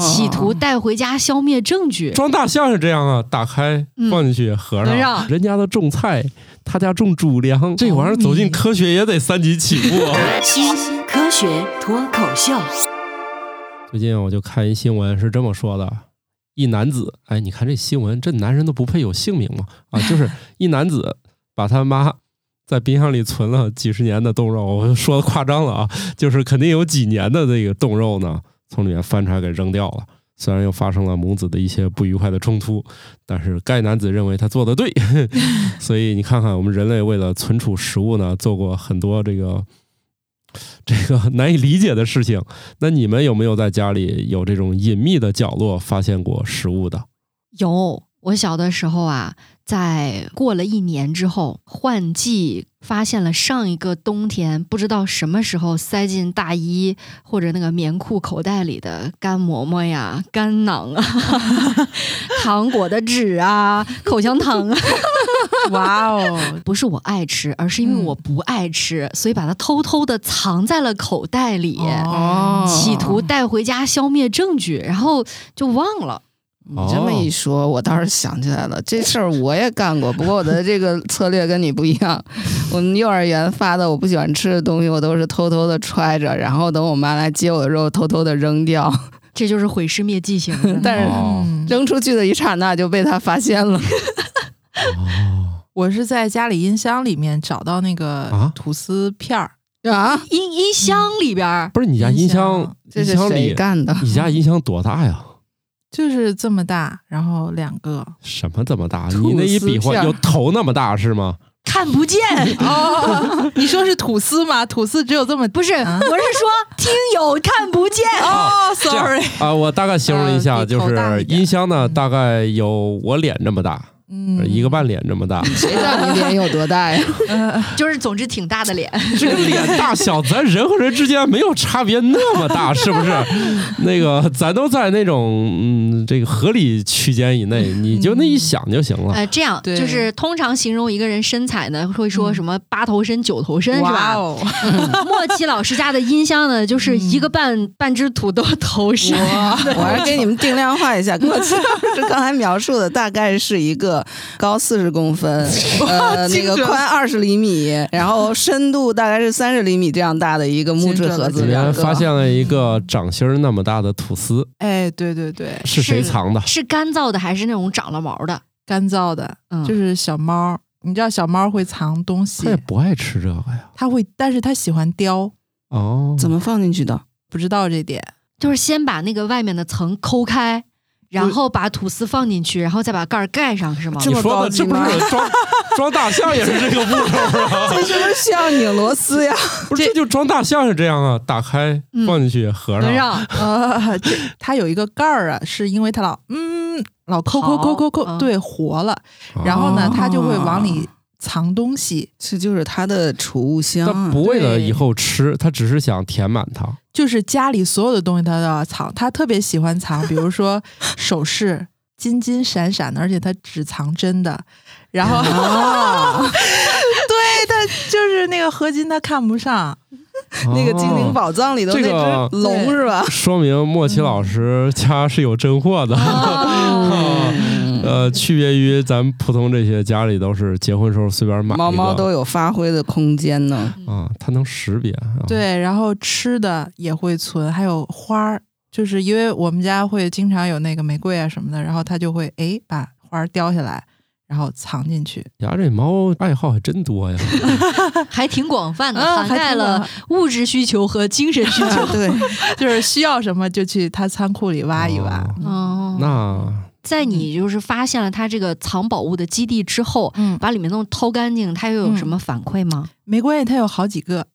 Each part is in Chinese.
企图带回家消灭证据。装大象是这样啊，打开放进去合上，人家的种菜，他家种主粮，这玩意儿走进科学也得三级起步。新科学脱口秀。最近我就看一新闻，是这么说的：一男子，哎，你看这新闻，这男人都不配有姓名吗？啊，就是 一男子把他妈在冰箱里存了几十年的冻肉，我说的夸张了啊，就是肯定有几年的这个冻肉呢。从里面翻出来给扔掉了，虽然又发生了母子的一些不愉快的冲突，但是该男子认为他做的对，所以你看看我们人类为了存储食物呢，做过很多这个这个难以理解的事情。那你们有没有在家里有这种隐秘的角落发现过食物的？有，我小的时候啊。在过了一年之后，换季发现了上一个冬天不知道什么时候塞进大衣或者那个棉裤口袋里的干馍馍呀、干囊啊、糖果的纸啊、口香糖啊。哇哦，不是我爱吃，而是因为我不爱吃，所以把它偷偷的藏在了口袋里，企图带回家消灭证据，然后就忘了。你这么一说，我倒是想起来了，这事儿我也干过。不过我的这个策略跟你不一样，我们幼儿园发的我不喜欢吃的东西，我都是偷偷的揣着，然后等我妈来接我的时候，偷偷的扔掉。这就是毁尸灭迹型。但是扔出去的一刹那就被他发现了。我是在家里音箱里面找到那个吐司片儿啊，音音箱里边不是你家音箱？这是谁干的？你家音箱多大呀？就是这么大，然后两个什么这么大？你那一比划有头那么大是吗？看不见 哦，你说是吐司吗？吐司只有这么不是？我是说听友看不见哦，sorry 啊，我大概形容一下，就是音箱呢，大概有我脸这么大。嗯，一个半脸这么大，谁知道你脸有多大呀？就是总之挺大的脸。这个脸大小，咱人和人之间没有差别那么大，是不是？那个咱都在那种嗯这个合理区间以内，你就那一想就行了。呃，这样就是通常形容一个人身材呢，会说什么八头身、九头身是吧？莫奇老师家的音箱呢，就是一个半半只土豆头身。我还给你们定量化一下，莫奇老师刚才描述的大概是一个。高四十公分，呃，那个宽二十厘米，然后深度大概是三十厘米这样大的一个木质盒子里面发现了一个掌心那么大的吐司。哎，对对对，是谁藏的？是干燥的还是那种长了毛的？干燥的，嗯就是小猫。你知道小猫会藏东西？它也不爱吃这个呀。它会，但是它喜欢叼。哦，怎么放进去的？不知道这点。就是先把那个外面的层抠开。然后把吐司放进去，然后再把盖儿盖上，是吗？你说的这不是装 装大象也是这个步骤啊？这是不是需要拧螺丝呀？不是，这就装大象是这样啊，打开放进去合上。呃，这它有一个盖儿啊，是因为它老嗯老抠抠抠抠抠，对，活了，然后呢，它就会往里。藏东西，这就是他的储物箱。他不为了以后吃，他只是想填满它。就是家里所有的东西他都要藏，他特别喜欢藏，比如说首饰，金金闪闪的，而且他只藏真的。然后，对他就是那个合金，他看不上。那个精灵宝藏里的那只龙是吧？说明莫奇老师家是有真货的。呃，区别于咱普通这些家里都是结婚时候随便买，猫猫都有发挥的空间呢。啊，它能识别。对，然后吃的也会存，还有花儿，就是因为我们家会经常有那个玫瑰啊什么的，然后它就会哎把花儿叼下来，然后藏进去。呀这猫爱好还真多呀 还挺广泛的，涵盖了物质需求和精神需求。对，就是需要什么就去它仓库里挖一挖。哦，那。在你就是发现了它这个藏宝物的基地之后，嗯，把里面东西掏干净，它又有什么反馈吗？没关系，它有好几个。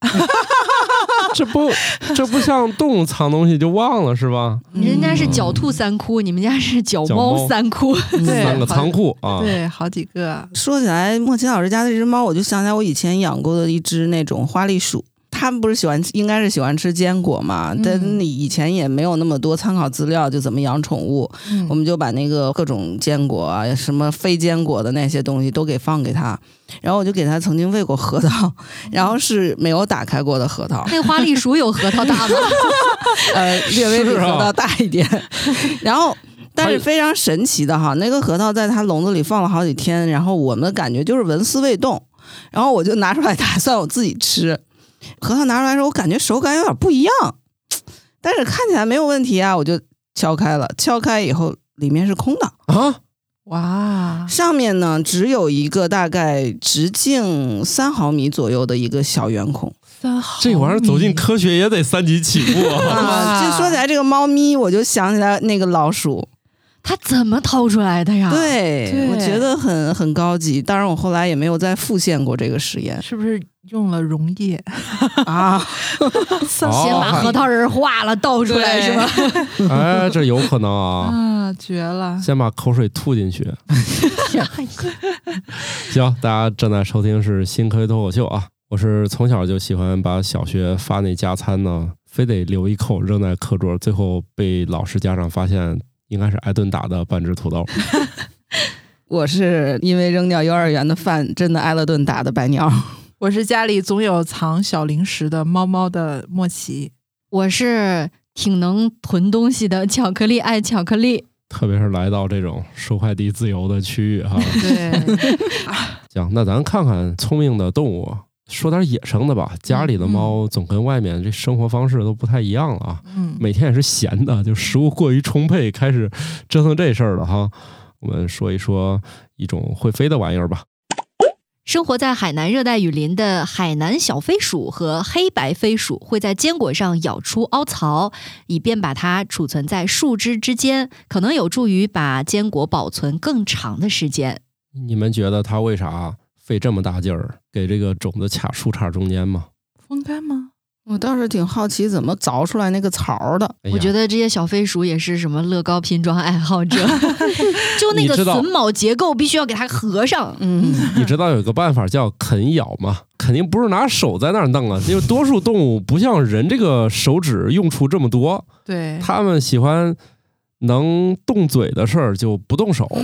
这不，这不像动物藏东西就忘了是吧？人家是狡兔三窟，你们家是狡猫三窟，三个仓库啊。对，好几个。说起来，莫奇老师家那只猫，我就想起来我以前养过的一只那种花栗鼠。他们不是喜欢，应该是喜欢吃坚果嘛？但你以前也没有那么多参考资料，就怎么养宠物。我们就把那个各种坚果啊，什么非坚果的那些东西都给放给他。然后我就给他曾经喂过核桃，然后是没有打开过的核桃。那花栗鼠有核桃大吗？呃，略微比核桃大一点。然后，但是非常神奇的哈，那个核桃在它笼子里放了好几天，然后我们的感觉就是纹丝未动。然后我就拿出来打算我自己吃，核桃拿出来时候，我感觉手感有点不一样，但是看起来没有问题啊，我就敲开了，敲开以后里面是空的啊。哇，上面呢只有一个大概直径三毫米左右的一个小圆孔。三毫，这玩意儿走进科学也得三级起步啊！就说起来这个猫咪，我就想起来那个老鼠，它怎么掏出来的呀？对，我觉得很很高级。当然，我后来也没有再复现过这个实验，是不是用了溶液啊？先把核桃仁化了倒出来是吧？哎，这有可能啊！啊，绝了！先把口水吐进去。行，大家正在收听是新科学脱口秀啊！我是从小就喜欢把小学发那加餐呢，非得留一口扔在课桌，最后被老师家长发现，应该是挨顿打的半只土豆。我是因为扔掉幼儿园的饭，真的挨了顿打的白鸟。我是家里总有藏小零食的猫猫的莫奇。我是挺能囤东西的巧克力爱巧克力。特别是来到这种收快递自由的区域哈。对。行，那咱看看聪明的动物。说点野生的吧，家里的猫总跟外面这生活方式都不太一样了啊。嗯，每天也是闲的，就食物过于充沛，开始折腾这事儿了哈。我们说一说一种会飞的玩意儿吧。生活在海南热带雨林的海南小飞鼠和黑白飞鼠会在坚果上咬出凹槽，以便把它储存在树枝之间，可能有助于把坚果保存更长的时间。你们觉得它为啥？费这么大劲儿给这个种子卡树杈中间吗？风干吗？我倒是挺好奇怎么凿出来那个槽的。我觉得这些小飞鼠也是什么乐高拼装爱好者，就那个榫卯结构必须要给它合上。嗯，你知道有个办法叫啃咬吗？肯定不是拿手在那儿弄啊，因为多数动物不像人这个手指用处这么多。对，他们喜欢能动嘴的事儿就不动手。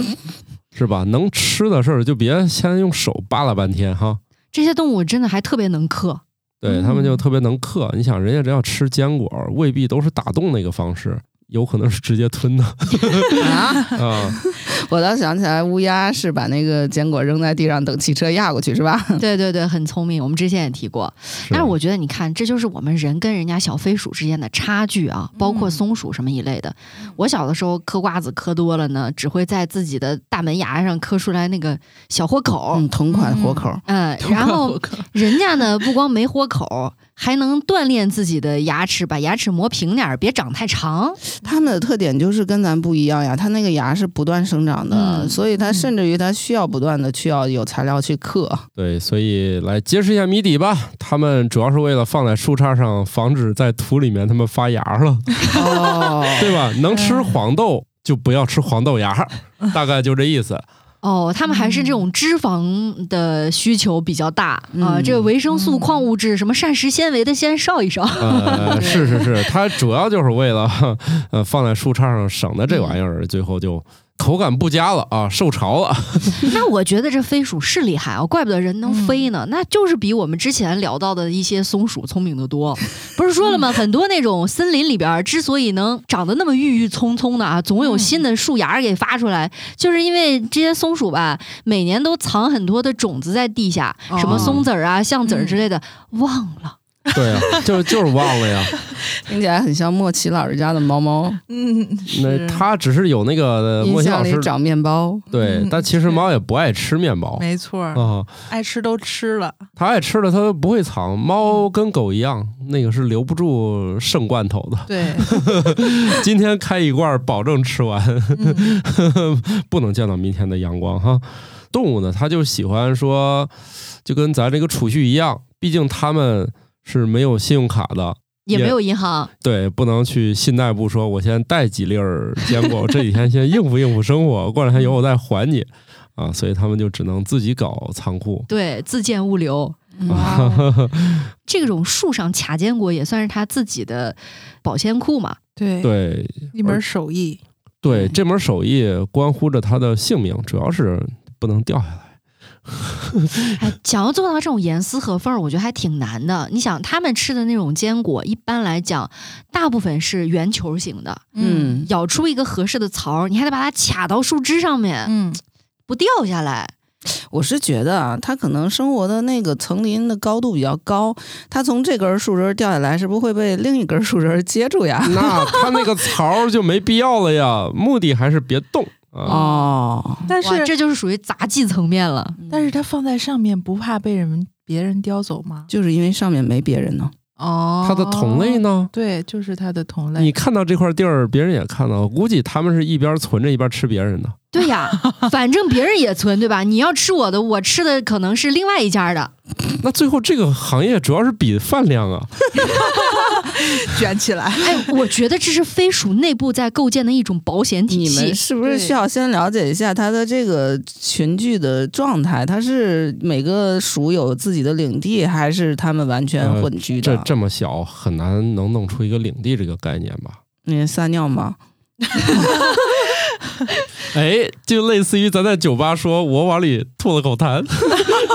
是吧？能吃的事儿就别先用手扒拉半天哈。这些动物真的还特别能嗑，对他们就特别能嗑。你想，人家只要吃坚果，未必都是打洞那个方式。有可能是直接吞的啊！我倒想起来，乌鸦是把那个坚果扔在地上，等汽车压过去，是吧？对对对，很聪明。我们之前也提过，但是我觉得，你看，这就是我们人跟人家小飞鼠之间的差距啊！包括松鼠什么一类的。我小的时候嗑瓜子嗑多了呢，只会在自己的大门牙上嗑出来那个小豁口，嗯同款豁口。嗯，然后人家呢，不光没豁口。还能锻炼自己的牙齿，把牙齿磨平点儿，别长太长。他们的特点就是跟咱不一样呀，他那个牙是不断生长的，所以他甚至于他需要不断的需要有材料去刻。对，所以来揭示一下谜底吧。他们主要是为了放在树杈上，防止在土里面他们发芽了，对吧？能吃黄豆就不要吃黄豆芽，大概就这意思。哦，他们还是这种脂肪的需求比较大啊，这个维生素、矿物质、什么膳食纤维的先烧一烧。呃，是是是，它主要就是为了呃放在树杈上，省得这玩意儿最后就。口感不佳了啊，受潮了。那我觉得这飞鼠是厉害啊，怪不得人能飞呢。那就是比我们之前聊到的一些松鼠聪明的多。不是说了吗？很多那种森林里边之所以能长得那么郁郁葱葱的啊，总有新的树芽给发出来，就是因为这些松鼠吧，每年都藏很多的种子在地下，什么松子儿啊、橡子儿之类的，忘了。对啊，就是就是忘了呀，听起来很像莫奇老师家的猫猫。嗯，那他只是有那个莫奇老师长面包。对，但其实猫也不爱吃面包。没错啊，爱吃都吃了。它爱吃了，它不会藏。猫跟狗一样，那个是留不住剩罐头的。对，今天开一罐，保证吃完，不能见到明天的阳光哈。动物呢，它就喜欢说，就跟咱这个储蓄一样，毕竟它们。是没有信用卡的，也没有银行，对，不能去信贷部说，我先带几粒儿坚果，这几天先应付应付生活，过两天有我再还你，啊，所以他们就只能自己搞仓库，对，自建物流。这种树上卡坚果也算是他自己的保鲜库嘛？对对，一门手艺。对，这门手艺关乎着他的性命，主要是不能掉下来。哎，想要做到这种严丝合缝，我觉得还挺难的。你想，他们吃的那种坚果，一般来讲，大部分是圆球形的，嗯，咬出一个合适的槽，你还得把它卡到树枝上面，嗯，不掉下来。我是觉得啊，它可能生活的那个层林的高度比较高，它从这根树枝掉下来，是不是会被另一根树枝接住呀？那它那个槽就没必要了呀，目的还是别动。哦，但是这就是属于杂技层面了。但是它放在上面不怕被人别人叼走吗？就是因为上面没别人呢。哦，它的同类呢？对，就是它的同类。你看到这块地儿，别人也看到，估计他们是一边存着一边吃别人的。对呀，反正别人也存，对吧？你要吃我的，我吃的可能是另外一家的。那最后这个行业主要是比饭量啊。卷起来！哎，我觉得这是飞鼠内部在构建的一种保险体系。你们是不是需要先了解一下它的这个群聚的状态？它是每个鼠有自己的领地，还是它们完全混居的？这这么小，很难能弄出一个领地这个概念吧？你撒尿吗？哎，就类似于咱在酒吧说，我往里吐了口痰，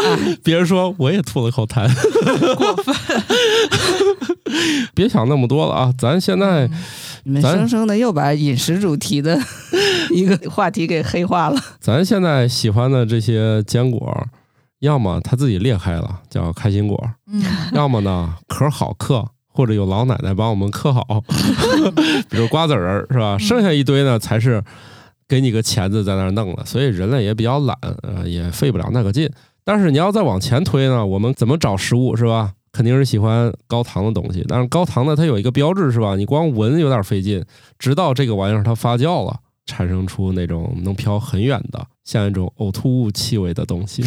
别人说我也吐了口痰，过分。别想那么多了啊！咱现在，你们生生的又把饮食主题的一个话题给黑化了。咱现在喜欢的这些坚果，要么它自己裂开了，叫开心果；要么呢壳好嗑，或者有老奶奶帮我们嗑好，比如瓜子儿是吧？剩下一堆呢，才是给你个钳子在那儿弄了。所以人类也比较懒，呃，也费不了那个劲。但是你要再往前推呢，我们怎么找食物是吧？肯定是喜欢高糖的东西，但是高糖呢，它有一个标志是吧？你光闻有点费劲，直到这个玩意儿它发酵了，产生出那种能飘很远的，像一种呕吐物气味的东西。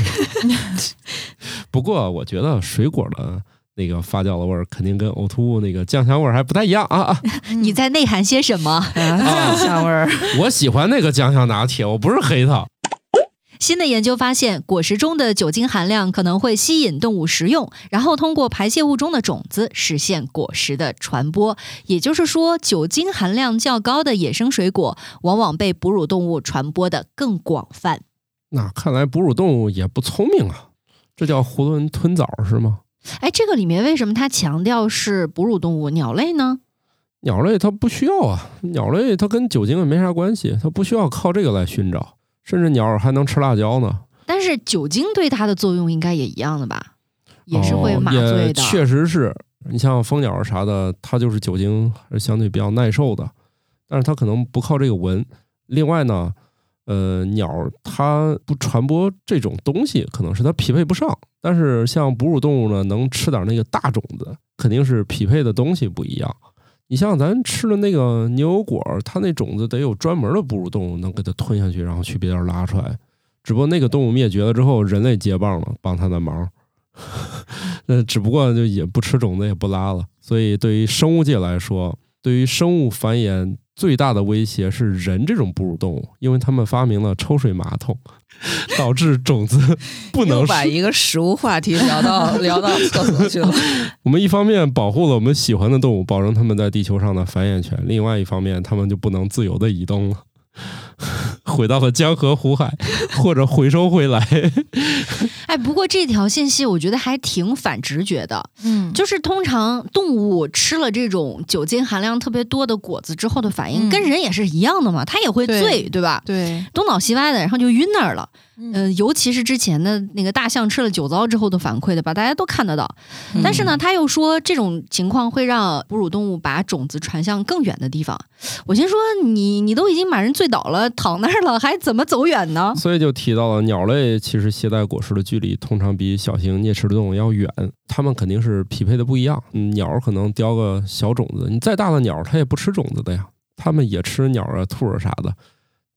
不过我觉得水果的那个发酵的味儿，肯定跟呕吐物那个酱香味儿还不太一样啊啊！你在内涵些什么？酱香味儿？我喜欢那个酱香拿铁，我不是黑它。新的研究发现，果实中的酒精含量可能会吸引动物食用，然后通过排泄物中的种子实现果实的传播。也就是说，酒精含量较高的野生水果，往往被哺乳动物传播的更广泛。那看来哺乳动物也不聪明啊，这叫囫囵吞枣是吗？哎，这个里面为什么它强调是哺乳动物？鸟类呢？鸟类它不需要啊，鸟类它跟酒精也没啥关系，它不需要靠这个来寻找。甚至鸟还能吃辣椒呢，但是酒精对它的作用应该也一样的吧？也是会麻醉的。确实是你像蜂鸟啥的，它就是酒精还是相对比较耐受的，但是它可能不靠这个闻。另外呢，呃，鸟它不传播这种东西，可能是它匹配不上。但是像哺乳动物呢，能吃点那个大种子，肯定是匹配的东西不一样。你像咱吃的那个牛油果，它那种子得有专门的哺乳动物能给它吞下去，然后去别地儿拉出来。只不过那个动物灭绝了之后，人类接棒了，帮它的忙。那 只不过就也不吃种子，也不拉了。所以对于生物界来说，对于生物繁衍。最大的威胁是人这种哺乳动物，因为他们发明了抽水马桶，导致种子 不能把一个食物话题聊到 聊到厕所去了。我们一方面保护了我们喜欢的动物，保证它们在地球上的繁衍权；另外一方面，它们就不能自由的移动了。回到了江河湖海，或者回收回来。哎，不过这条信息我觉得还挺反直觉的。嗯，就是通常动物吃了这种酒精含量特别多的果子之后的反应，跟人也是一样的嘛，它也会醉，对吧？对，东倒西歪的，然后就晕那儿了。嗯，尤其是之前的那个大象吃了酒糟之后的反馈的吧，大家都看得到。但是呢，他又说这种情况会让哺乳动物把种子传向更远的地方。我先说你，你都已经把人醉倒了，躺那儿了，还怎么走远呢？所以就提到了鸟类其实携带果实的距离通常比小型啮齿动物要远，它们肯定是匹配的不一样。鸟可能叼个小种子，你再大的鸟它也不吃种子的呀，它们也吃鸟啊、兔儿啥的。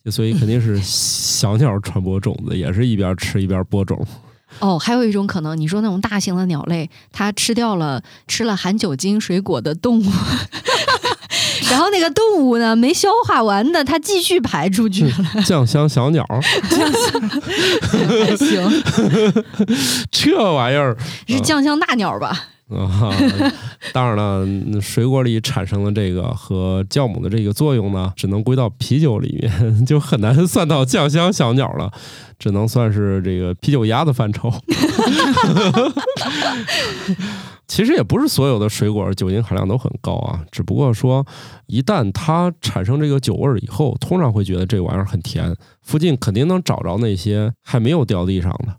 所以肯定是小鸟传播种子，也是一边吃一边播种。哦，还有一种可能，你说那种大型的鸟类，它吃掉了吃了含酒精水果的动物，然后那个动物呢，没消化完的，它继续排出去了。酱香小鸟，还行，这玩意儿是酱香大鸟吧？啊，当然了，水果里产生的这个和酵母的这个作用呢，只能归到啤酒里面，就很难算到酱香小鸟了，只能算是这个啤酒鸭的范畴。其实也不是所有的水果酒精含量都很高啊，只不过说一旦它产生这个酒味儿以后，通常会觉得这玩意儿很甜，附近肯定能找着那些还没有掉地上的。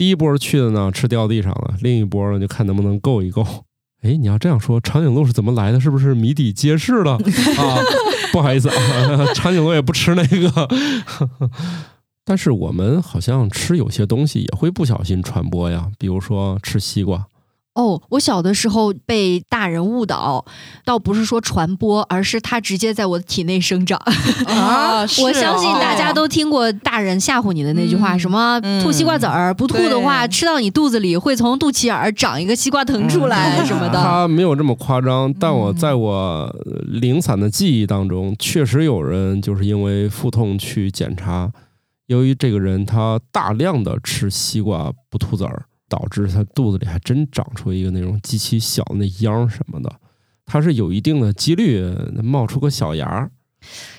第一波去的呢，吃掉地上了；另一波呢，就看能不能够一够。哎，你要这样说，长颈鹿是怎么来的？是不是谜底揭示了 啊？不好意思啊，长颈鹿也不吃那个。但是我们好像吃有些东西也会不小心传播呀，比如说吃西瓜。哦，我小的时候被大人误导，倒不是说传播，而是它直接在我的体内生长。啊，我相信大家都听过大人吓唬你的那句话，什么吐西瓜籽儿，不吐的话，吃到你肚子里会从肚脐眼儿长一个西瓜藤出来什么的。他没有这么夸张，但我在我零散的记忆当中，确实有人就是因为腹痛去检查，由于这个人他大量的吃西瓜不吐籽儿。导致他肚子里还真长出一个那种极其小的那秧什么的，它是有一定的几率冒出个小芽。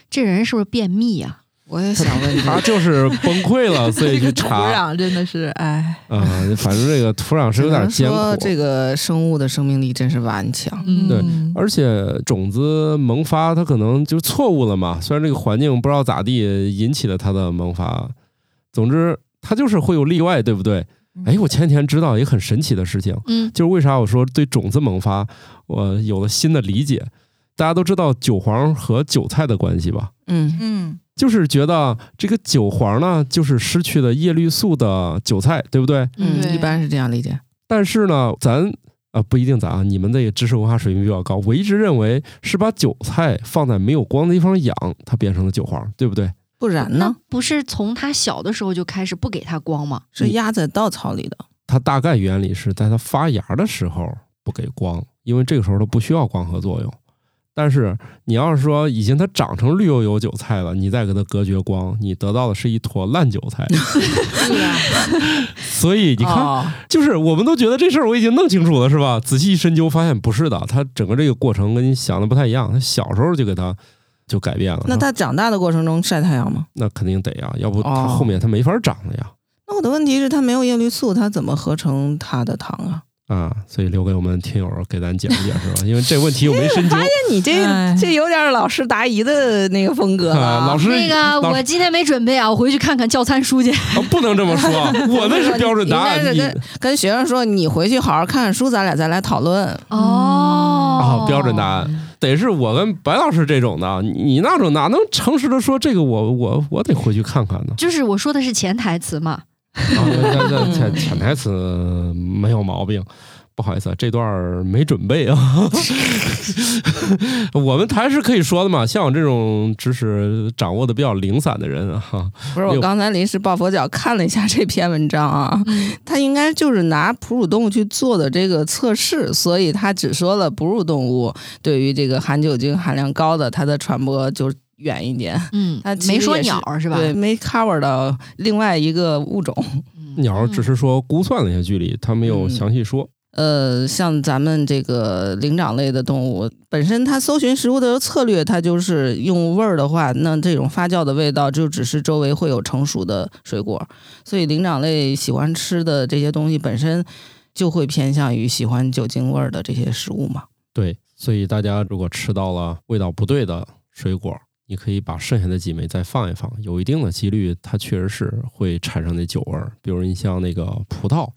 这人是不是便秘呀？我也想问，他就是崩溃了，所以去查。土壤真的是，哎，啊，反正这个土壤是有点艰苦。这个生物的生命力真是顽强。对，而且种子萌发，它可能就错误了嘛。虽然这个环境不知道咋地引起了它的萌发，总之它就是会有例外，对不对？哎，我前几天知道一个很神奇的事情，嗯，就是为啥我说对种子萌发，我有了新的理解。大家都知道韭黄和韭菜的关系吧？嗯嗯，就是觉得这个韭黄呢，就是失去了叶绿素的韭菜，对不对？嗯，一般是这样理解。但是呢，咱啊不一定，咱啊，你们的知识文化水平比较高，我一直认为是把韭菜放在没有光的地方养，它变成了韭黄，对不对？不然呢？不是从它小的时候就开始不给它光吗？是压在稻草里的。它大概原理是在它发芽的时候不给光，因为这个时候它不需要光合作用。但是你要是说已经它长成绿油油韭菜了，你再给它隔绝光，你得到的是一坨烂韭菜。所以你看，就是我们都觉得这事儿我已经弄清楚了，是吧？仔细一深究，发现不是的，它整个这个过程跟你想的不太一样。它小时候就给它。就改变了。那它长大的过程中晒太阳吗？那肯定得呀，要不它后面它没法长了呀。那我的问题是，它没有叶绿素，它怎么合成它的糖啊？啊，所以留给我们听友给咱解释解释吧，因为这问题我没深究。发现你这这有点老师答疑的那个风格了。老师，那个我今天没准备啊，我回去看看教参书去。啊 不能这么说，我那是标准答案。跟跟学生说，你回去好好看看书，咱俩再来讨论。哦，啊，标准答案。得是我跟白老师这种的，你那种哪能诚实的说这个？我我我得回去看看呢。就是我说的是潜台词嘛，啊，那 潜潜台词没有毛病。不好意思啊，这段没准备啊。我们还是可以说的嘛，像我这种知识掌握的比较零散的人啊。不是，我刚才临时抱佛脚看了一下这篇文章啊，他应该就是拿哺乳动物去做的这个测试，所以他只说了哺乳动物对于这个含酒精含量高的它的传播就远一点。嗯，他没说鸟是吧？对，没 cover 到另外一个物种。鸟只是说估算了一下距离，他没有详细说。呃，像咱们这个灵长类的动物，本身它搜寻食物的策略，它就是用味儿的话，那这种发酵的味道就只是周围会有成熟的水果，所以灵长类喜欢吃的这些东西本身就会偏向于喜欢酒精味儿的这些食物嘛。对，所以大家如果吃到了味道不对的水果，你可以把剩下的几枚再放一放，有一定的几率它确实是会产生那酒味儿。比如你像那个葡萄。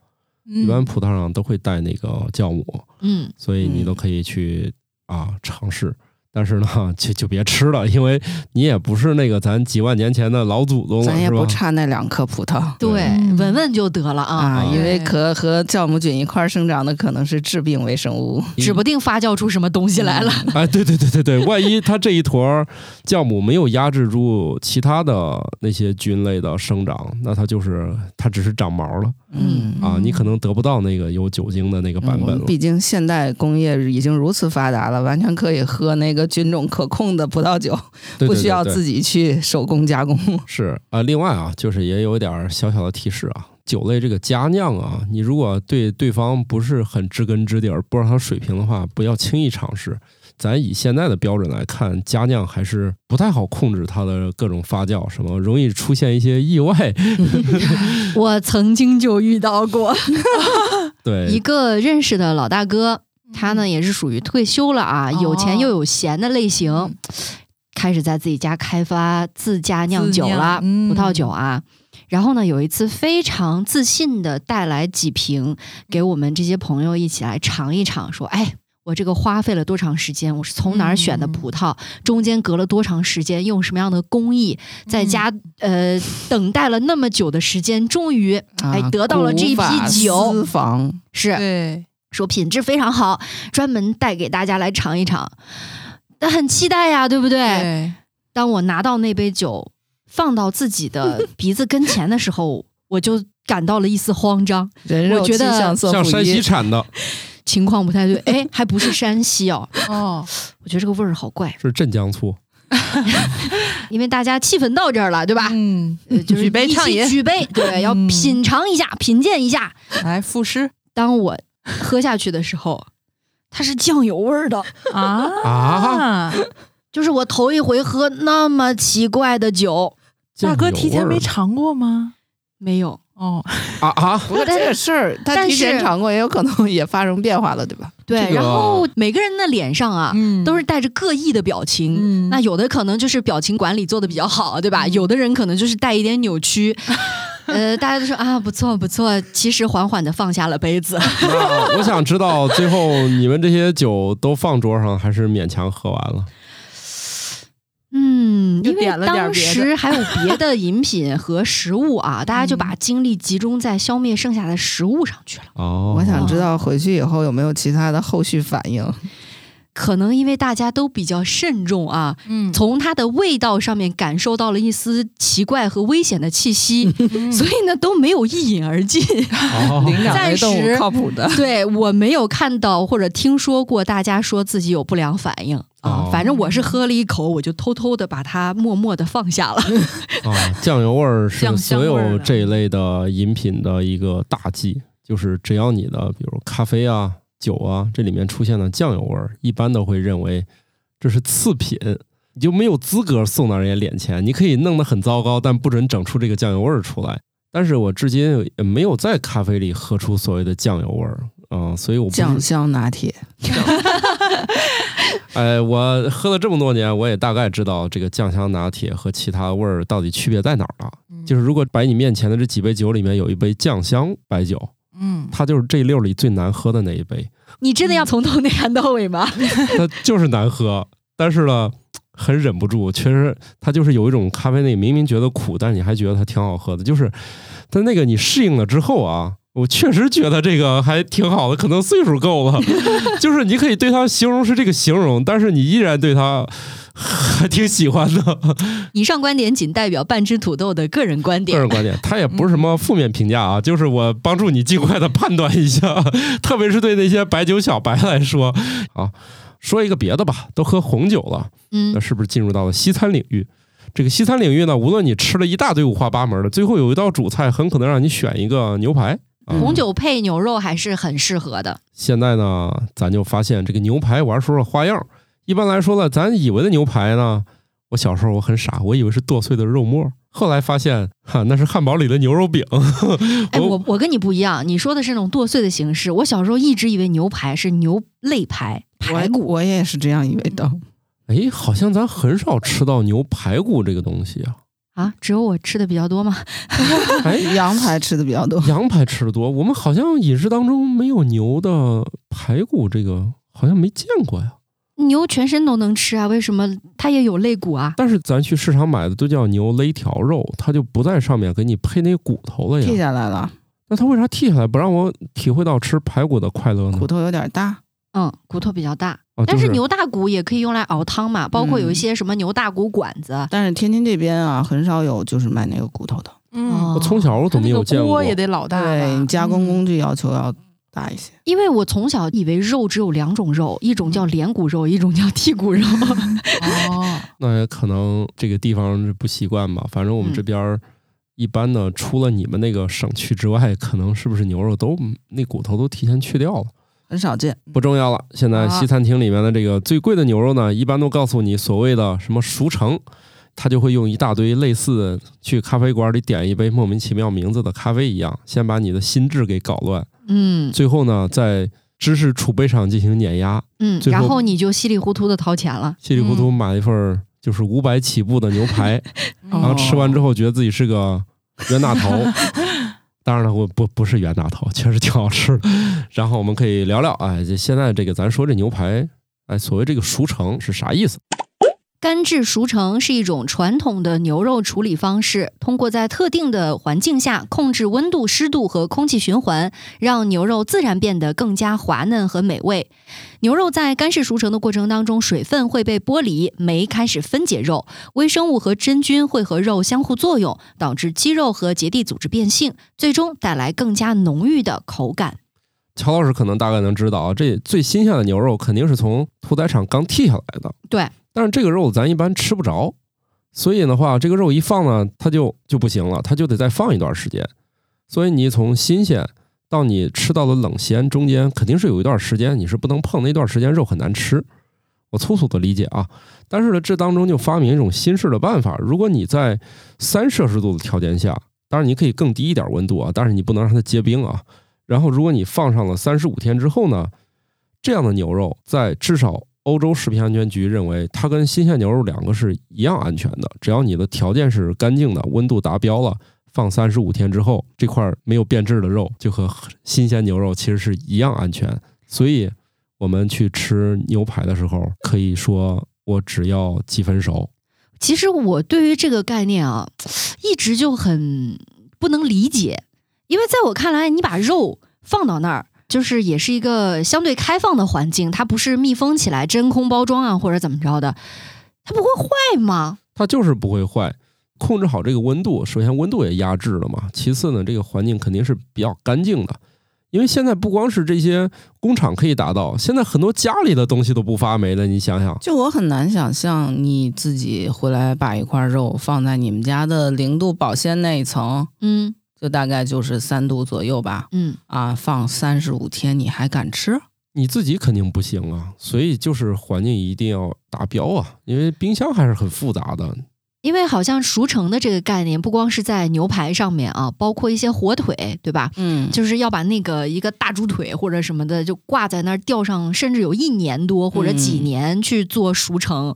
一般葡萄上都会带那个酵母，嗯，所以你都可以去啊尝试，但是呢，就就别吃了，因为你也不是那个咱几万年前的老祖宗，咱也不差那两颗葡萄，对，闻闻就得了啊，因为可和酵母菌一块生长的可能是致病微生物，指不定发酵出什么东西来了。哎，对对对对对，万一它这一坨酵母没有压制住其他的那些菌类的生长，那它就是它只是长毛了。嗯啊，你可能得不到那个有酒精的那个版本了。毕竟现代工业已经如此发达了，完全可以喝那个菌种可控的葡萄酒，不需要自己去手工加工。是啊，另外啊，就是也有点小小的提示啊，酒类这个佳酿啊，你如果对对方不是很知根知底儿，不知道他水平的话，不要轻易尝试。咱以现在的标准来看，佳酿还是不太好控制它的各种发酵，什么容易出现一些意外。我曾经就遇到过，对一个认识的老大哥，他呢也是属于退休了啊，有钱又有闲的类型，开始在自己家开发自家酿酒了，葡萄酒啊。然后呢，有一次非常自信的带来几瓶给我们这些朋友一起来尝一尝，说：“哎。”我这个花费了多长时间？我是从哪儿选的葡萄？中间隔了多长时间？用什么样的工艺？在家呃等待了那么久的时间，终于哎得到了这一批酒。私房是对，说品质非常好，专门带给大家来尝一尝。那很期待呀，对不对？当我拿到那杯酒放到自己的 鼻子跟前的时候，我就感到了一丝慌张。我觉得像山西产的。情况不太对，哎，还不是山西哦。哦，我觉得这个味儿好怪。是镇江醋，因为大家气氛到这儿了，对吧？嗯，就是举杯畅饮，举杯，对，要品尝一下，品鉴一下。来赋诗。当我喝下去的时候，它是酱油味儿的啊啊！就是我头一回喝那么奇怪的酒。大哥提前没尝过吗？没有。哦啊啊！不过这个事儿，他提前尝过，也有可能也发生变化了，对吧？对。然后每个人的脸上啊，都是带着各异的表情。那有的可能就是表情管理做的比较好，对吧？有的人可能就是带一点扭曲。呃，大家都说啊，不错不错。其实缓缓的放下了杯子。我想知道，最后你们这些酒都放桌上，还是勉强喝完了？嗯，因为当时 还有别的饮品和食物啊，大家就把精力集中在消灭剩下的食物上去了。哦，我想知道回去以后有没有其他的后续反应。可能因为大家都比较慎重啊，嗯，从它的味道上面感受到了一丝奇怪和危险的气息，所以呢都没有一饮而尽。暂时靠谱的，对我没有看到或者听说过大家说自己有不良反应。啊，反正我是喝了一口，我就偷偷的把它默默的放下了。啊，酱油味儿是所有这一类的饮品的一个大忌，就是只要你的比如咖啡啊、酒啊，这里面出现了酱油味儿，一般都会认为这是次品，你就没有资格送到人家脸前。你可以弄得很糟糕，但不准整出这个酱油味儿出来。但是我至今也没有在咖啡里喝出所谓的酱油味儿啊，所以我酱香拿铁。哎，我喝了这么多年，我也大概知道这个酱香拿铁和其他味儿到底区别在哪儿了。就是如果摆你面前的这几杯酒里面有一杯酱香白酒，嗯，它就是这六里最难喝的那一杯。你真的要从头内涵到尾吗？它就是难喝，但是呢，很忍不住。确实，它就是有一种咖啡那明明觉得苦，但是你还觉得它挺好喝的。就是它那个你适应了之后啊。我确实觉得这个还挺好的，可能岁数够了，就是你可以对他形容是这个形容，但是你依然对他还挺喜欢的。以上观点仅代表半只土豆的个人观点，个人观点，他也不是什么负面评价啊，就是我帮助你尽快的判断一下，特别是对那些白酒小白来说。啊，说一个别的吧，都喝红酒了，嗯，那是不是进入到了西餐领域？这个西餐领域呢，无论你吃了一大堆五花八门的，最后有一道主菜很可能让你选一个牛排。红酒配牛肉还是很适合的。现在呢，咱就发现这个牛排玩出了花样。一般来说呢，咱以为的牛排呢，我小时候我很傻，我以为是剁碎的肉末，后来发现哈那是汉堡里的牛肉饼。哎，我我跟你不一样，你说的是那种剁碎的形式。我小时候一直以为牛排是牛肋排排骨，我也是这样以为的。哎，好像咱很少吃到牛排骨这个东西啊。啊，只有我吃的比较多吗？哎，羊排吃的比较多，羊排吃的多。我们好像饮食当中没有牛的排骨，这个好像没见过呀。牛全身都能吃啊，为什么它也有肋骨啊？但是咱去市场买的都叫牛肋条肉，它就不在上面给你配那骨头了呀。剃下来了，那它为啥剃下来不让我体会到吃排骨的快乐呢？骨头有点大。嗯，骨头比较大，但是牛大骨也可以用来熬汤嘛，包括有一些什么牛大骨馆子。但是天津这边啊，很少有就是卖那个骨头的。嗯，我从小我都没有见过。锅也得老大，对你加工工具要求要大一些。因为我从小以为肉只有两种肉，一种叫连骨肉，一种叫剔骨肉。哦，那也可能这个地方不习惯吧。反正我们这边一般的，除了你们那个省区之外，可能是不是牛肉都那骨头都提前去掉了。很少见，不重要了。现在西餐厅里面的这个最贵的牛肉呢，一般都告诉你所谓的什么熟成，他就会用一大堆类似去咖啡馆里点一杯莫名其妙名字的咖啡一样，先把你的心智给搞乱，嗯，最后呢，在知识储备上进行碾压，嗯，然后你就稀里糊涂的掏钱了，稀里糊涂买一份就是五百起步的牛排，然后吃完之后觉得自己是个冤大头。当然了，我不不是袁大头，确实挺好吃的。然后我们可以聊聊，哎，这现在这个咱说这牛排，哎，所谓这个熟成是啥意思？干制熟成是一种传统的牛肉处理方式，通过在特定的环境下控制温度、湿度和空气循环，让牛肉自然变得更加滑嫩和美味。牛肉在干式熟成的过程当中，水分会被剥离，酶开始分解肉，微生物和真菌会和肉相互作用，导致肌肉和结缔组织变性，最终带来更加浓郁的口感。乔老师可能大概能知道啊，这最新鲜的牛肉肯定是从屠宰场刚剃下来的。对。但是这个肉咱一般吃不着，所以的话，这个肉一放呢，它就就不行了，它就得再放一段时间。所以你从新鲜到你吃到的冷鲜中间，肯定是有一段时间你是不能碰，那段时间肉很难吃。我粗粗的理解啊，但是呢，这当中就发明一种新式的办法：如果你在三摄氏度的条件下，当然你可以更低一点温度啊，但是你不能让它结冰啊。然后如果你放上了三十五天之后呢，这样的牛肉在至少。欧洲食品安全局认为，它跟新鲜牛肉两个是一样安全的。只要你的条件是干净的，温度达标了，放三十五天之后，这块没有变质的肉就和新鲜牛肉其实是一样安全。所以，我们去吃牛排的时候，可以说我只要几分熟。其实我对于这个概念啊，一直就很不能理解，因为在我看来，你把肉放到那儿。就是也是一个相对开放的环境，它不是密封起来真空包装啊，或者怎么着的，它不会坏吗？它就是不会坏，控制好这个温度，首先温度也压制了嘛，其次呢，这个环境肯定是比较干净的，因为现在不光是这些工厂可以达到，现在很多家里的东西都不发霉了，你想想，就我很难想象你自己回来把一块肉放在你们家的零度保鲜那一层，嗯。就大概就是三度左右吧，嗯啊，放三十五天你还敢吃？你自己肯定不行啊，所以就是环境一定要达标啊，因为冰箱还是很复杂的。因为好像熟成的这个概念，不光是在牛排上面啊，包括一些火腿，对吧？嗯，就是要把那个一个大猪腿或者什么的就挂在那儿吊上，甚至有一年多或者几年去做熟成。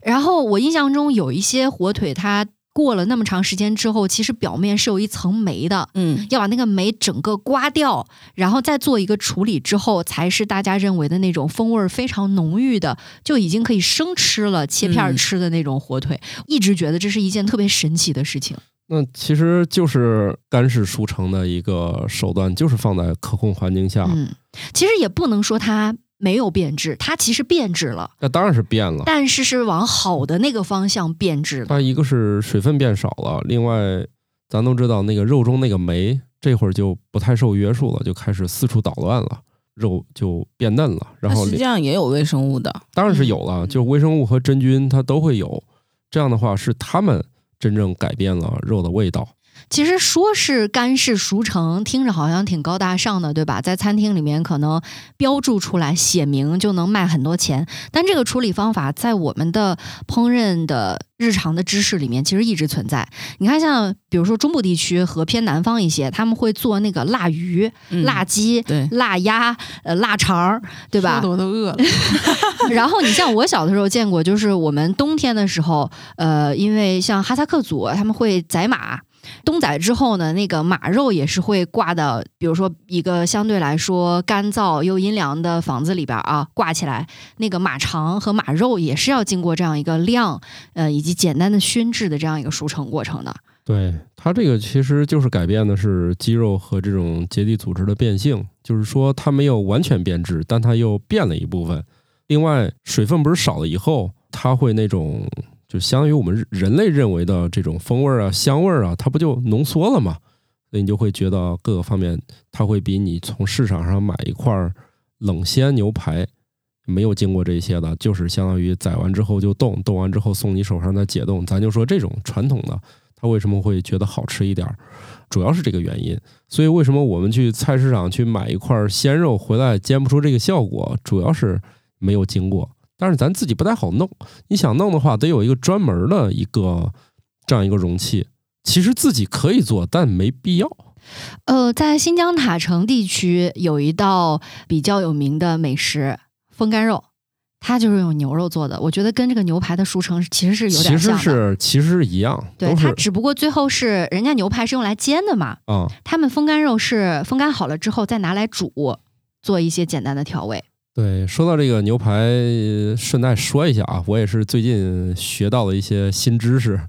然后我印象中有一些火腿，它。过了那么长时间之后，其实表面是有一层霉的，嗯，要把那个霉整个刮掉，然后再做一个处理之后，才是大家认为的那种风味非常浓郁的，就已经可以生吃了、切片吃的那种火腿。一直觉得这是一件特别神奇的事情。那其实就是干式熟成的一个手段，就是放在可控环境下。嗯，其实也不能说它。没有变质，它其实变质了。那当然是变了，但是是往好的那个方向变质。它一个是水分变少了，另外咱都知道那个肉中那个酶这会儿就不太受约束了，就开始四处捣乱了，肉就变嫩了。然后实际上也有微生物的，当然是有了，就微生物和真菌它都会有。这样的话是它们真正改变了肉的味道。其实说是干式熟成，听着好像挺高大上的，对吧？在餐厅里面可能标注出来写明就能卖很多钱。但这个处理方法在我们的烹饪的日常的知识里面其实一直存在。你看，像比如说中部地区和偏南方一些，他们会做那个腊鱼、腊鸡、腊鸭、呃腊肠，对吧？我都饿了。然后你像我小的时候见过，就是我们冬天的时候，呃，因为像哈萨克族他们会宰马。冬宰之后呢，那个马肉也是会挂到，比如说一个相对来说干燥又阴凉的房子里边啊，挂起来。那个马肠和马肉也是要经过这样一个晾，呃，以及简单的熏制的这样一个熟成过程的。对它这个其实就是改变的是肌肉和这种结缔组织的变性，就是说它没有完全变质，但它又变了一部分。另外，水分不是少了以后，它会那种。就相当于我们人类认为的这种风味啊、香味啊，它不就浓缩了吗？所以你就会觉得各个方面，它会比你从市场上买一块冷鲜牛排没有经过这些的，就是相当于宰完之后就冻，冻完之后送你手上再解冻。咱就说这种传统的，它为什么会觉得好吃一点？主要是这个原因。所以为什么我们去菜市场去买一块鲜肉回来煎不出这个效果？主要是没有经过。但是咱自己不太好弄，你想弄的话，得有一个专门的一个这样一个容器。其实自己可以做，但没必要。呃，在新疆塔城地区有一道比较有名的美食——风干肉，它就是用牛肉做的。我觉得跟这个牛排的熟成其实是有点像其实是其实是一样。对，它只不过最后是人家牛排是用来煎的嘛。嗯，他们风干肉是风干好了之后再拿来煮，做一些简单的调味。对，说到这个牛排，顺带说一下啊，我也是最近学到了一些新知识。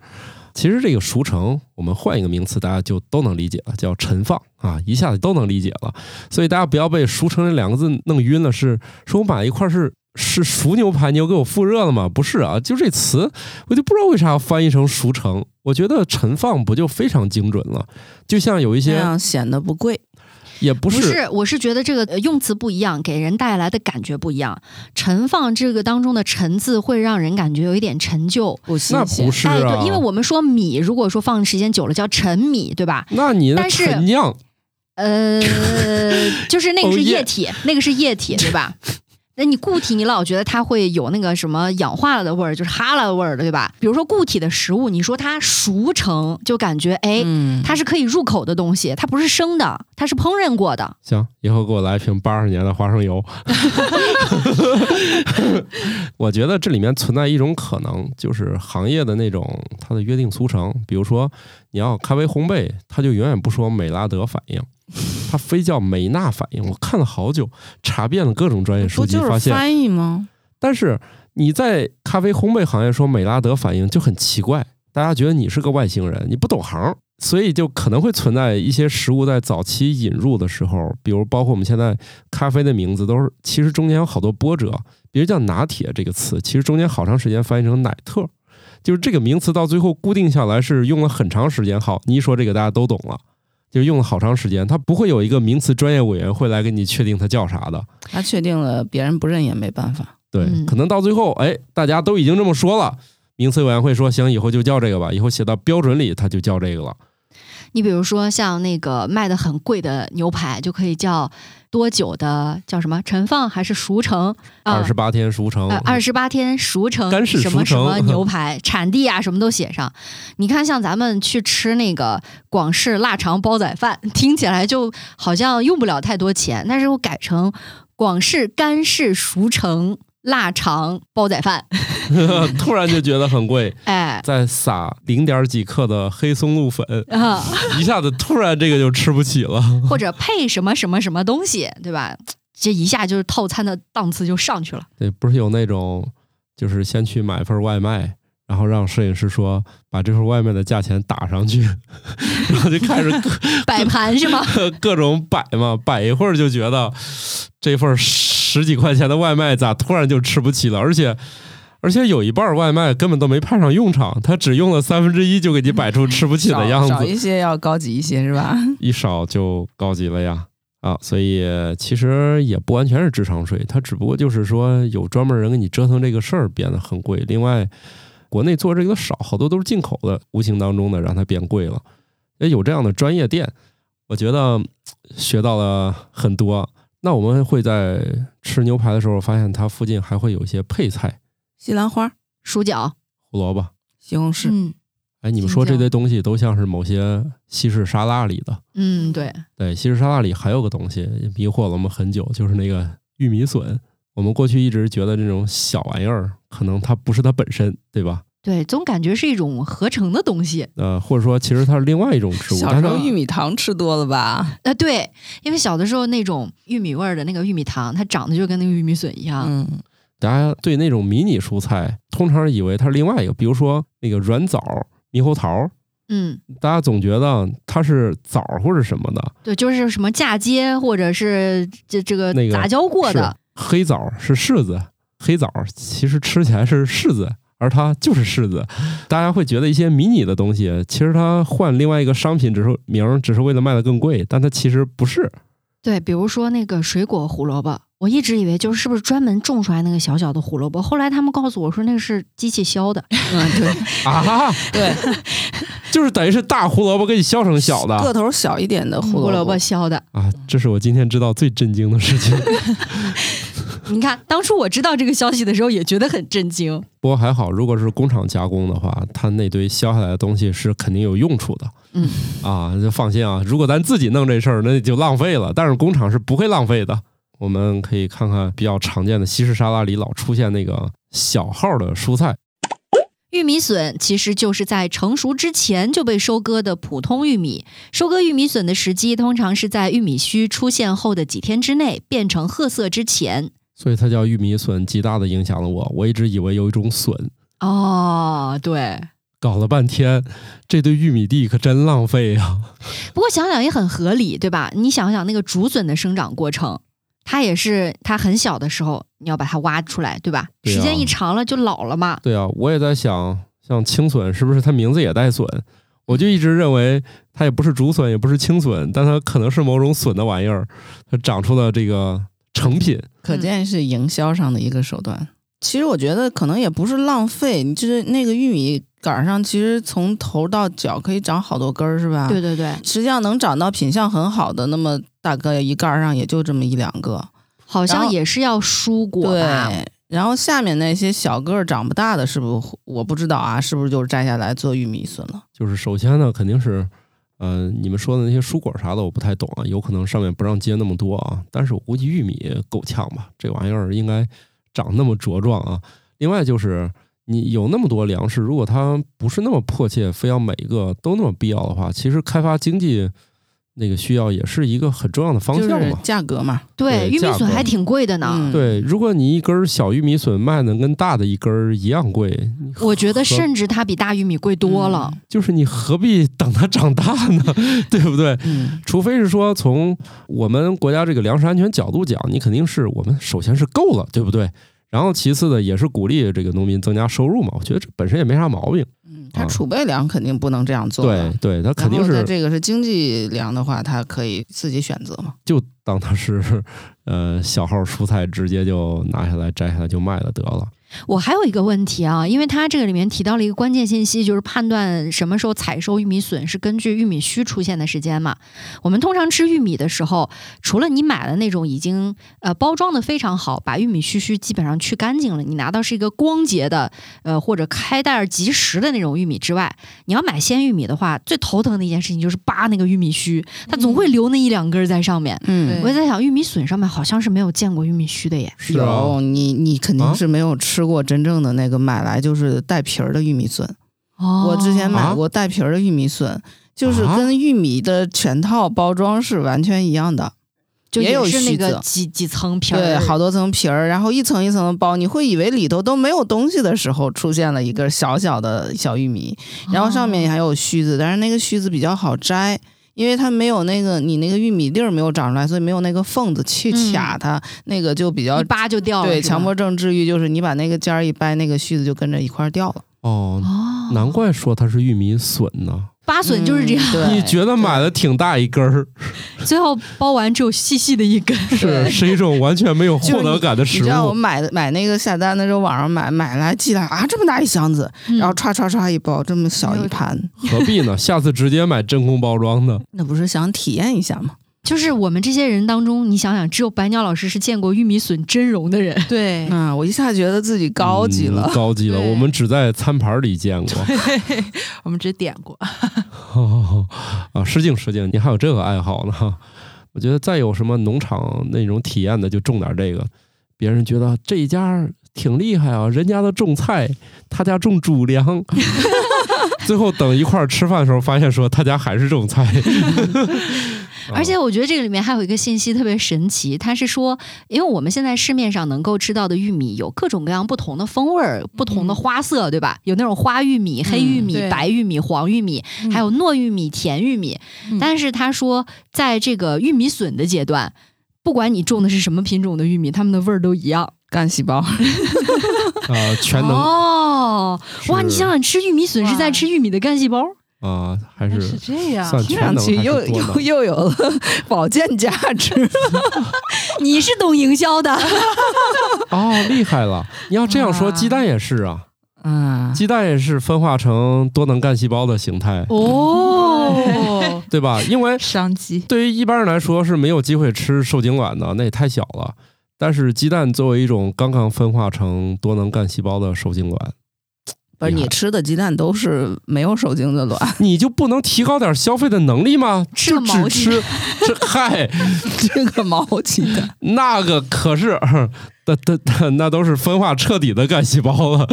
其实这个熟成，我们换一个名词，大家就都能理解了，叫陈放啊，一下子都能理解了。所以大家不要被“熟成”这两个字弄晕了。是说我买一块是是熟牛排，你又给我复热了吗？不是啊，就这词，我就不知道为啥要翻译成熟成。我觉得陈放不就非常精准了？就像有一些显得不贵。也不是，我是觉得这个用词不一样，给人带来的感觉不一样。陈放这个当中的“陈”字会让人感觉有一点陈旧，那不是啊？对，因为我们说米，如果说放时间久了叫陈米，对吧？那你的陈酿，呃，就是那个是液体，那个是液体，对吧？那你固体，你老觉得它会有那个什么氧化了的味儿，就是哈了味儿的，对吧？比如说固体的食物，你说它熟成，就感觉哎，它是可以入口的东西，它不是生的，它是烹饪过的。行，以后给我来一瓶八十年的花生油。我觉得这里面存在一种可能，就是行业的那种它的约定俗成，比如说你要咖啡烘焙，它就永远不说美拉德反应。它非叫美纳反应，我看了好久，查遍了各种专业书籍，发现翻译吗？但是你在咖啡烘焙行业说美拉德反应就很奇怪，大家觉得你是个外星人，你不懂行，所以就可能会存在一些食物在早期引入的时候，比如包括我们现在咖啡的名字都是，其实中间有好多波折，比如叫拿铁这个词，其实中间好长时间翻译成奶特，就是这个名词到最后固定下来是用了很长时间。好，你一说这个大家都懂了。就用了好长时间，他不会有一个名词专业委员会来给你确定它叫啥的。他确定了，别人不认也没办法。对，可能到最后，哎，大家都已经这么说了，名词委员会说行，以后就叫这个吧，以后写到标准里，它就叫这个了。你比如说像那个卖的很贵的牛排，就可以叫多久的叫什么陈放还是熟成？二十八天熟成，二十八天熟成，干式什么什么牛排，产地啊什么都写上。你看，像咱们去吃那个广式腊肠煲仔饭，听起来就好像用不了太多钱，但是我改成广式干式熟成。腊肠煲仔饭，突然就觉得很贵，哎，再撒零点几克的黑松露粉，啊，一下子突然这个就吃不起了。或者配什么什么什么东西，对吧？这一下就是套餐的档次就上去了。对，不是有那种，就是先去买份外卖，然后让摄影师说把这份外卖的价钱打上去，然后就开始摆盘是吗？各种摆嘛，摆一会儿就觉得这份。十几块钱的外卖咋突然就吃不起了？而且，而且有一半外卖根本都没派上用场，他只用了三分之一就给你摆出吃不起的样子。少一些要高级一些是吧？一少就高级了呀！啊，所以其实也不完全是智商税，它只不过就是说有专门人给你折腾这个事儿变得很贵。另外，国内做这个少，好多都是进口的，无形当中的让它变贵了。也有这样的专业店，我觉得学到了很多。那我们会在吃牛排的时候，发现它附近还会有一些配菜：西兰花、薯角、胡萝卜、西红柿。嗯，哎，你们说这堆东西都像是某些西式沙拉里的。嗯，对对，西式沙拉里还有个东西迷惑了我们很久，就是那个玉米笋。我们过去一直觉得这种小玩意儿，可能它不是它本身，对吧？对，总感觉是一种合成的东西。呃，或者说，其实它是另外一种植物。小时候玉米糖吃多了吧？呃，对，因为小的时候那种玉米味儿的那个玉米糖，它长得就跟那个玉米笋一样。嗯，大家对那种迷你蔬菜，通常以为它是另外一个，比如说那个软枣、猕猴桃。嗯，大家总觉得它是枣或者什么的。对，就是什么嫁接或者是这这个杂交过的。黑枣是柿子，黑枣其实吃起来是柿子。而它就是柿子。大家会觉得一些迷你的东西，其实它换另外一个商品，只是名，只是为了卖的更贵，但它其实不是。对，比如说那个水果胡萝卜，我一直以为就是是不是专门种出来那个小小的胡萝卜，后来他们告诉我说那个是机器削的。嗯，对啊，对，就是等于是大胡萝卜给你削成小的，个头小一点的胡萝卜削的啊，这是我今天知道最震惊的事情。你看，当初我知道这个消息的时候也觉得很震惊。不过还好，如果是工厂加工的话，它那堆削下来的东西是肯定有用处的。嗯，啊，就放心啊。如果咱自己弄这事儿，那就浪费了。但是工厂是不会浪费的。我们可以看看比较常见的西式沙拉里老出现那个小号的蔬菜。玉米笋其实就是在成熟之前就被收割的普通玉米。收割玉米笋的时机通常是在玉米须出现后的几天之内，变成褐色之前。所以它叫玉米笋，极大的影响了我。我一直以为有一种笋。哦，对。搞了半天，这对玉米地可真浪费呀。不过想想也很合理，对吧？你想想那个竹笋的生长过程。它也是，它很小的时候你要把它挖出来，对吧？时间一长了就老了嘛。对啊，我也在想，像青笋是不是它名字也带笋？我就一直认为它也不是竹笋，也不是青笋，但它可能是某种笋的玩意儿，它长出了这个成品。可见是营销上的一个手段。其实我觉得可能也不是浪费，你就是那个玉米杆上，其实从头到脚可以长好多根儿，是吧？对对对，实际上能长到品相很好的那么。大概，一盖上也就这么一两个，好像也是要蔬果对，然后下面那些小个儿长不大的，是不是我不知道啊？是不是就是摘下来做玉米笋了？就是首先呢，肯定是，呃，你们说的那些蔬果啥的，我不太懂啊，有可能上面不让接那么多啊。但是我估计玉米够呛吧，这玩意儿应该长那么茁壮啊。另外就是你有那么多粮食，如果它不是那么迫切，非要每一个都那么必要的话，其实开发经济。那个需要也是一个很重要的方向嘛，价格嘛，对，玉米笋还挺贵的呢。对，如果你一根小玉米笋卖的跟大的一根一样贵，我觉得甚至它比大玉米贵多了。就是你何必等它长大呢？对不对？除非是说从我们国家这个粮食安全角度讲，你肯定是我们首先是够了，对不对？然后其次呢，也是鼓励这个农民增加收入嘛。我觉得这本身也没啥毛病。嗯它储备粮肯定不能这样做。对对，它肯定是这个是经济粮的话，它可以自己选择嘛。就当它是呃小号蔬菜，直接就拿下来摘下来就卖了得了。我还有一个问题啊，因为它这个里面提到了一个关键信息，就是判断什么时候采收玉米笋是根据玉米须出现的时间嘛。我们通常吃玉米的时候，除了你买的那种已经呃包装的非常好，把玉米须须基本上去干净了，你拿到是一个光洁的呃或者开袋即食的那种玉米之外，你要买鲜玉米的话，最头疼的一件事情就是扒那个玉米须，它总会留那一两根在上面。嗯，我在想玉米笋上面好像是没有见过玉米须的耶。有你你肯定是没有吃。吃过真正的那个买来就是带皮儿的玉米笋，我之前买过带皮儿的玉米笋，就是跟玉米的全套包装是完全一样的，也有那个，几几层皮儿，对，好多层皮儿，然后一层一层的包，你会以为里头都没有东西的时候，出现了一个小小的小玉米，然后上面还有须子，但是那个须子比较好摘。因为它没有那个你那个玉米粒儿没有长出来，所以没有那个缝子去卡它，那个就比较一扒就掉了。对，强迫症治愈就是你把那个尖儿一掰，那个须子就跟着一块儿掉了。哦，难怪说它是玉米笋呢。扒笋就是这样，你觉得买的挺大一根儿，最后包完只有细细的一根，是是一种完全没有获得感的食物。你知道我买的买那个下单的时候，网上买买来寄来啊，这么大一箱子，然后唰唰唰一包，这么小一盘，何必呢？下次直接买真空包装的。那不是想体验一下吗？就是我们这些人当中，你想想，只有白鸟老师是见过玉米笋真容的人。对，啊，我一下觉得自己高级了，高级了。我们只在餐盘里见过，我们只点过。啊，失敬失敬，你还有这个爱好呢？我觉得再有什么农场那种体验的，就种点这个。别人觉得这一家挺厉害啊，人家都种菜，他家种主粮。最后等一块儿吃饭的时候，发现说他家还是种菜。而且我觉得这个里面还有一个信息特别神奇，它是说，因为我们现在市面上能够吃到的玉米有各种各样不同的风味儿、不同的花色，对吧？有那种花玉米、黑玉米、白玉米、黄玉米，还有糯玉米、甜玉米。但是他说，在这个玉米笋的阶段，不管你种的是什么品种的玉米，它们的味儿都一样，干细胞。啊，全能哦！哇，你想想，吃玉米笋是在吃玉米的干细胞啊，还是是这样？听上去又又又有了 保健价值。你是懂营销的 哦，厉害了！你要这样说，鸡蛋也是啊。嗯，鸡蛋也是分化成多能干细胞的形态哦，对吧？因为商机对于一般人来说是没有机会吃受精卵的，那也太小了。但是鸡蛋作为一种刚刚分化成多能干细胞的受精卵。不是你吃的鸡蛋都是没有受精的卵，你就不能提高点消费的能力吗？吃毛吃，这嗨，这个毛鸡蛋，那个可是，那那那都是分化彻底的干细胞了，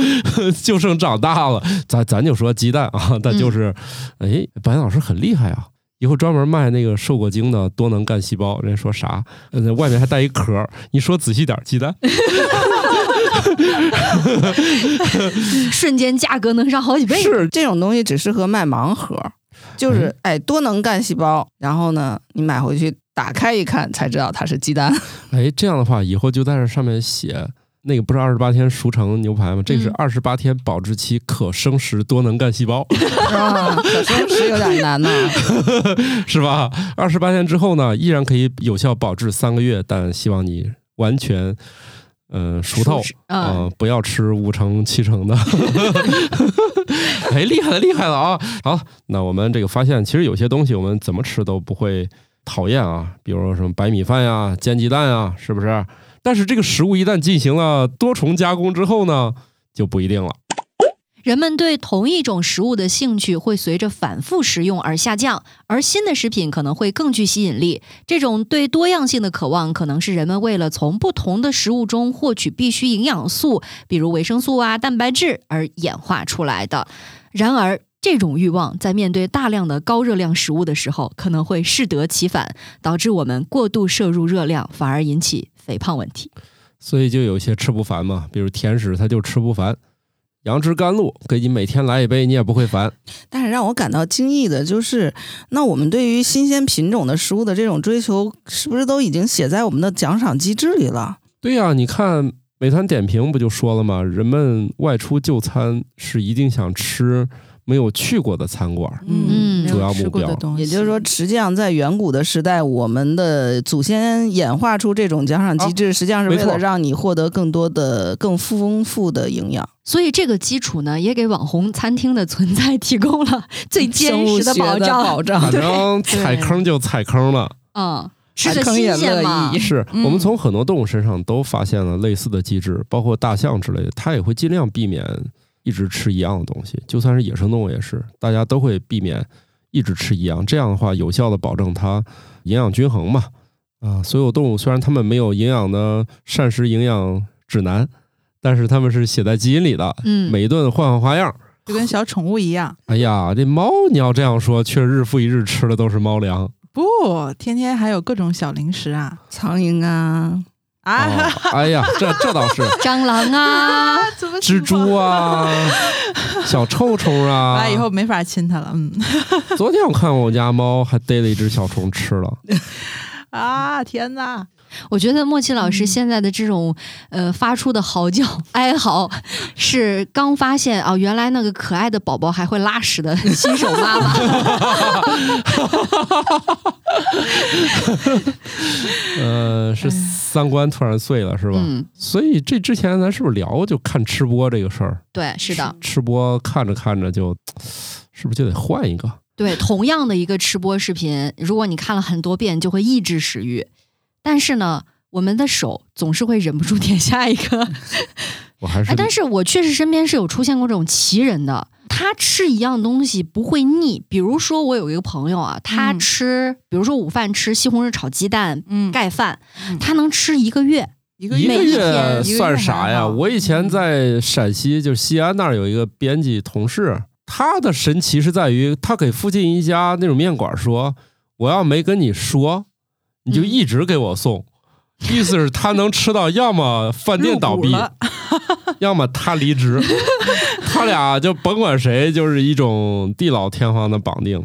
就剩长大了。咱咱就说鸡蛋啊，那就是，哎，白老师很厉害啊，以后专门卖那个受过精的多能干细胞。人家说啥？呃，外面还带一壳，你说仔细点，鸡蛋。瞬间价格能上好几倍。是这种东西只适合卖盲盒，就是哎多能干细胞，然后呢你买回去打开一看才知道它是鸡蛋。哎，这样的话以后就在这上面写那个不是二十八天熟成牛排吗？这是二十八天保质期可生食多能干细胞。可生食有点难呢，是吧？二十八天之后呢，依然可以有效保质三个月，但希望你完全。嗯，熟透啊，不要吃五成七成的。哎，厉害了，厉害了啊！好，那我们这个发现，其实有些东西我们怎么吃都不会讨厌啊，比如说什么白米饭呀、煎鸡蛋啊，是不是？但是这个食物一旦进行了多重加工之后呢，就不一定了。人们对同一种食物的兴趣会随着反复食用而下降，而新的食品可能会更具吸引力。这种对多样性的渴望，可能是人们为了从不同的食物中获取必需营养素，比如维生素啊、蛋白质而演化出来的。然而，这种欲望在面对大量的高热量食物的时候，可能会适得其反，导致我们过度摄入热量，反而引起肥胖问题。所以，就有些吃不烦嘛，比如甜食，它就吃不烦。杨枝甘露，给你每天来一杯，你也不会烦。但是让我感到惊异的就是，那我们对于新鲜品种的食物的这种追求，是不是都已经写在我们的奖赏机制里了？对呀，你看美团点评不就说了吗？人们外出就餐是一定想吃。没有去过的餐馆，嗯，主要目标，也就是说，实际上在远古的时代，我们的祖先演化出这种奖赏机制，实际上是为了让你获得更多的、更丰富的营养。所以这个基础呢，也给网红餐厅的存在提供了最坚实的保障。保障，反正踩坑就踩坑了。嗯，踩坑也乐意。是我们从很多动物身上都发现了类似的机制，包括大象之类的，它也会尽量避免。一直吃一样的东西，就算是野生动物也是，大家都会避免一直吃一样。这样的话，有效的保证它营养均衡嘛。啊，所有动物虽然它们没有营养的膳食营养指南，但是它们是写在基因里的。嗯，每一顿换换花样，就跟小宠物一样。哎呀，这猫你要这样说，却日复一日吃的都是猫粮。不，天天还有各种小零食啊，苍蝇啊。啊！哎呀，这这倒是蟑螂啊，蜘蛛啊，小臭虫啊，完以后没法亲它了。嗯，昨天我看我家猫还逮了一只小虫吃了。啊！天哪！我觉得莫奇老师现在的这种呃发出的嚎叫哀嚎，是刚发现啊，原来那个可爱的宝宝还会拉屎的 新手妈妈。呃，是三观突然碎了是吧？嗯。所以这之前咱是不是聊就看吃播这个事儿？对，是的。吃播看着看着就，是不是就得换一个？对，同样的一个吃播视频，如果你看了很多遍，就会抑制食欲。但是呢，我们的手总是会忍不住点下一个。我还是，但是我确实身边是有出现过这种奇人的，他吃一样东西不会腻。比如说，我有一个朋友啊，他吃，比如说午饭吃西红柿炒鸡蛋嗯盖饭，他能吃一个月，一个月算啥呀？我以前在陕西，就西安那儿有一个编辑同事，他的神奇是在于，他给附近一家那种面馆说：“我要没跟你说。”你就一直给我送，意思是他能吃到，要么饭店倒闭，要么他离职，他俩就甭管谁，就是一种地老天荒的绑定。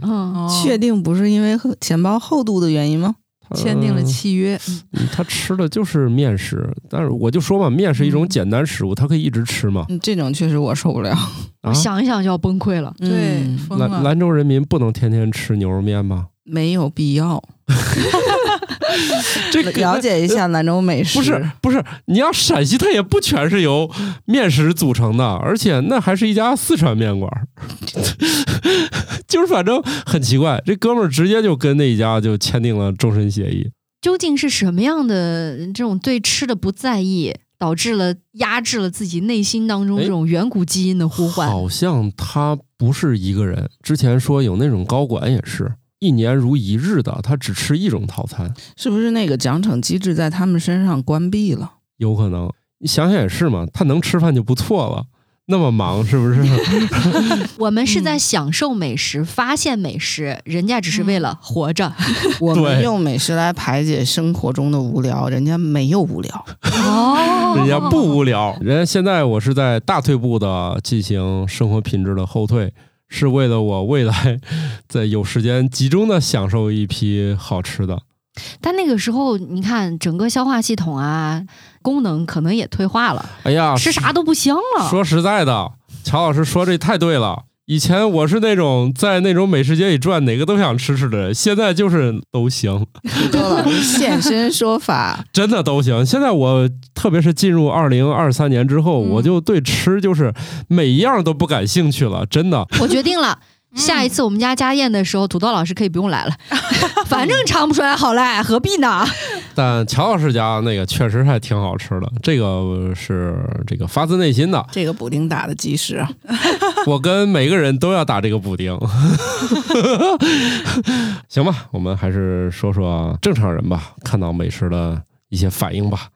确定不是因为钱包厚度的原因吗？签订了契约。他吃的就是面食，但是我就说嘛，面是一种简单食物，他可以一直吃嘛。这种确实我受不了，想一想就要崩溃了。对，兰兰州人民不能天天吃牛肉面吗？没有必要。这了解一下兰州美食。不是不是，你要陕西，它也不全是由面食组成的，而且那还是一家四川面馆 就是反正很奇怪，这哥们儿直接就跟那一家就签订了终身协议。究竟是什么样的这种对吃的不在意，导致了压制了自己内心当中这种远古基因的呼唤？好像他不是一个人，之前说有那种高管也是。一年如一日的，他只吃一种套餐，是不是那个奖惩机制在他们身上关闭了？有可能，你想想也是嘛，他能吃饭就不错了，那么忙是不是？我们是在享受美食、发现美食，人家只是为了活着。我们用美食来排解生活中的无聊，人家没有无聊哦，人家不无聊，人家现在我是在大退步的进行生活品质的后退。是为了我未来在有时间集中的享受一批好吃的，但那个时候你看整个消化系统啊功能可能也退化了。哎呀，吃啥都不香了。说实在的，乔老师说这太对了。以前我是那种在那种美食街里转，哪个都想吃吃的人，现在就是都行。现身说法，真的都行。现在我特别是进入二零二三年之后，我就对吃就是每一样都不感兴趣了，真的。我决定了。下一次我们家家宴的时候，土豆老师可以不用来了，反正尝不出来好赖，何必呢？但乔老师家那个确实还挺好吃的，这个是这个发自内心的。这个补丁打的及时，我跟每个人都要打这个补丁。行吧，我们还是说说正常人吧，看到美食的一些反应吧。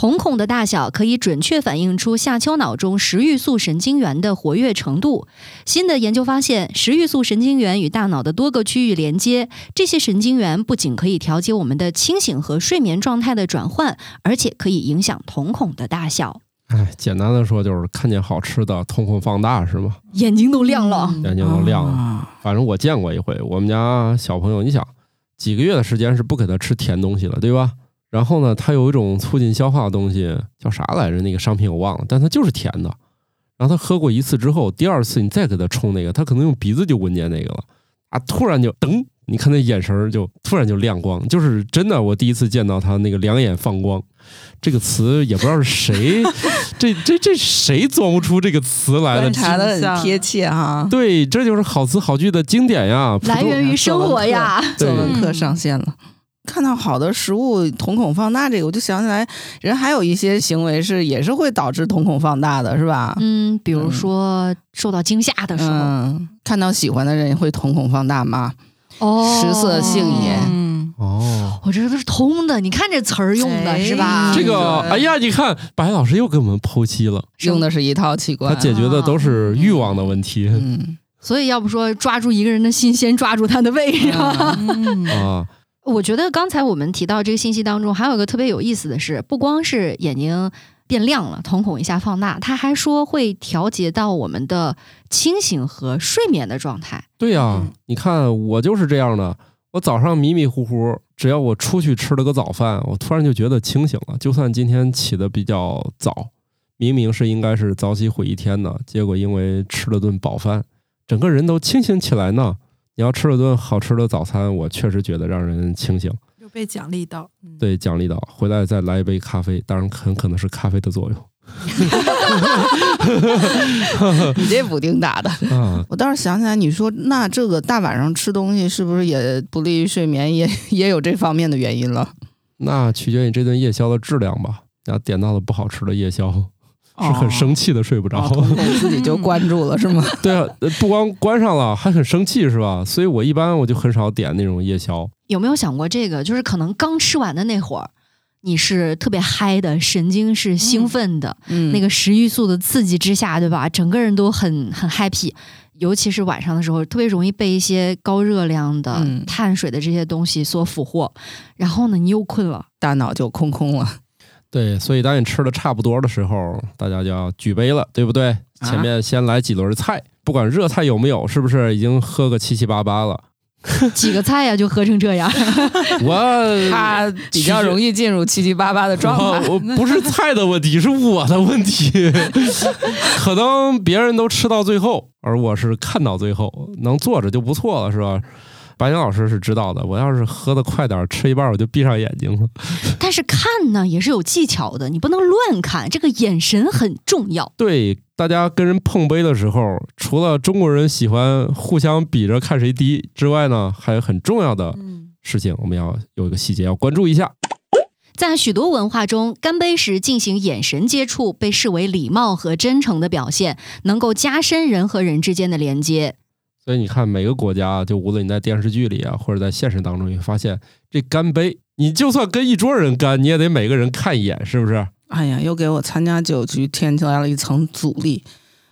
瞳孔的大小可以准确反映出下丘脑中食欲素神经元的活跃程度。新的研究发现，食欲素神经元与大脑的多个区域连接，这些神经元不仅可以调节我们的清醒和睡眠状态的转换，而且可以影响瞳孔的大小。哎，简单的说就是看见好吃的，瞳孔放大是吗？眼睛都亮了，眼睛都亮了。反正我见过一回，我们家小朋友，你想几个月的时间是不给他吃甜东西了，对吧？然后呢，它有一种促进消化的东西，叫啥来着？那个商品我忘了，但它就是甜的。然后他喝过一次之后，第二次你再给他冲那个，他可能用鼻子就闻见那个了啊！突然就噔，你看那眼神就突然就亮光，就是真的。我第一次见到他那个两眼放光，这个词也不知道是谁，这这这谁琢磨出这个词来的？观察的很贴切哈。对，这就是好词好句的经典呀，来源于生活呀。作文课上线了。看到好的食物，瞳孔放大，这个我就想起来，人还有一些行为是也是会导致瞳孔放大的，是吧？嗯，比如说受到惊吓的时候，看到喜欢的人会瞳孔放大吗？哦，食色性也，嗯哦，我这都是通的，你看这词儿用的是吧？这个，哎呀，你看白老师又给我们剖析了，用的是一套器官，他解决的都是欲望的问题。嗯，所以要不说抓住一个人的心，先抓住他的胃？啊。我觉得刚才我们提到这个信息当中，还有一个特别有意思的是，不光是眼睛变亮了，瞳孔一下放大，他还说会调节到我们的清醒和睡眠的状态。对呀，你看我就是这样的，我早上迷迷糊糊，只要我出去吃了个早饭，我突然就觉得清醒了。就算今天起的比较早，明明是应该是早起毁一天的，结果因为吃了顿饱饭，整个人都清醒起来呢。你要吃了顿好吃的早餐，我确实觉得让人清醒，又被奖励到，对，奖励到，回来再来一杯咖啡，当然很可能是咖啡的作用。你这补丁打的，我倒是想起来，你说那这个大晚上吃东西是不是也不利于睡眠，也 也有这方面的原因了？那取决于这顿夜宵的质量吧。要点到了不好吃的夜宵。是很生气的，睡不着，自己就关住了，是吗？对啊，不光关上了，还很生气，是吧？所以我一般我就很少点那种夜宵。有没有想过这个？就是可能刚吃完的那会儿，你是特别嗨的，神经是兴奋的，那个食欲素的刺激之下，对吧？整个人都很很 happy，尤其是晚上的时候，特别容易被一些高热量的碳水的这些东西所俘获。然后呢，你又困了，大脑就空空了。对，所以当你吃的差不多的时候，大家就要举杯了，对不对？前面先来几轮菜，不管热菜有没有，是不是已经喝个七七八八了？几个菜呀，就喝成这样。我他比较容易进入七七八八的状态。我不是菜的问题，是我的问题。可能别人都吃到最后，而我是看到最后，能坐着就不错了，是吧？白岩老师是知道的，我要是喝的快点，吃一半我就闭上眼睛了。但是看呢也是有技巧的，你不能乱看，这个眼神很重要。对，大家跟人碰杯的时候，除了中国人喜欢互相比着看谁低之外呢，还有很重要的事情，我们要有一个细节要关注一下。在许多文化中，干杯时进行眼神接触被视为礼貌和真诚的表现，能够加深人和人之间的连接。所以你看，每个国家，就无论你在电视剧里啊，或者在现实当中，你发现这干杯，你就算跟一桌人干，你也得每个人看一眼，是不是？哎呀，又给我参加酒局添加了一层阻力。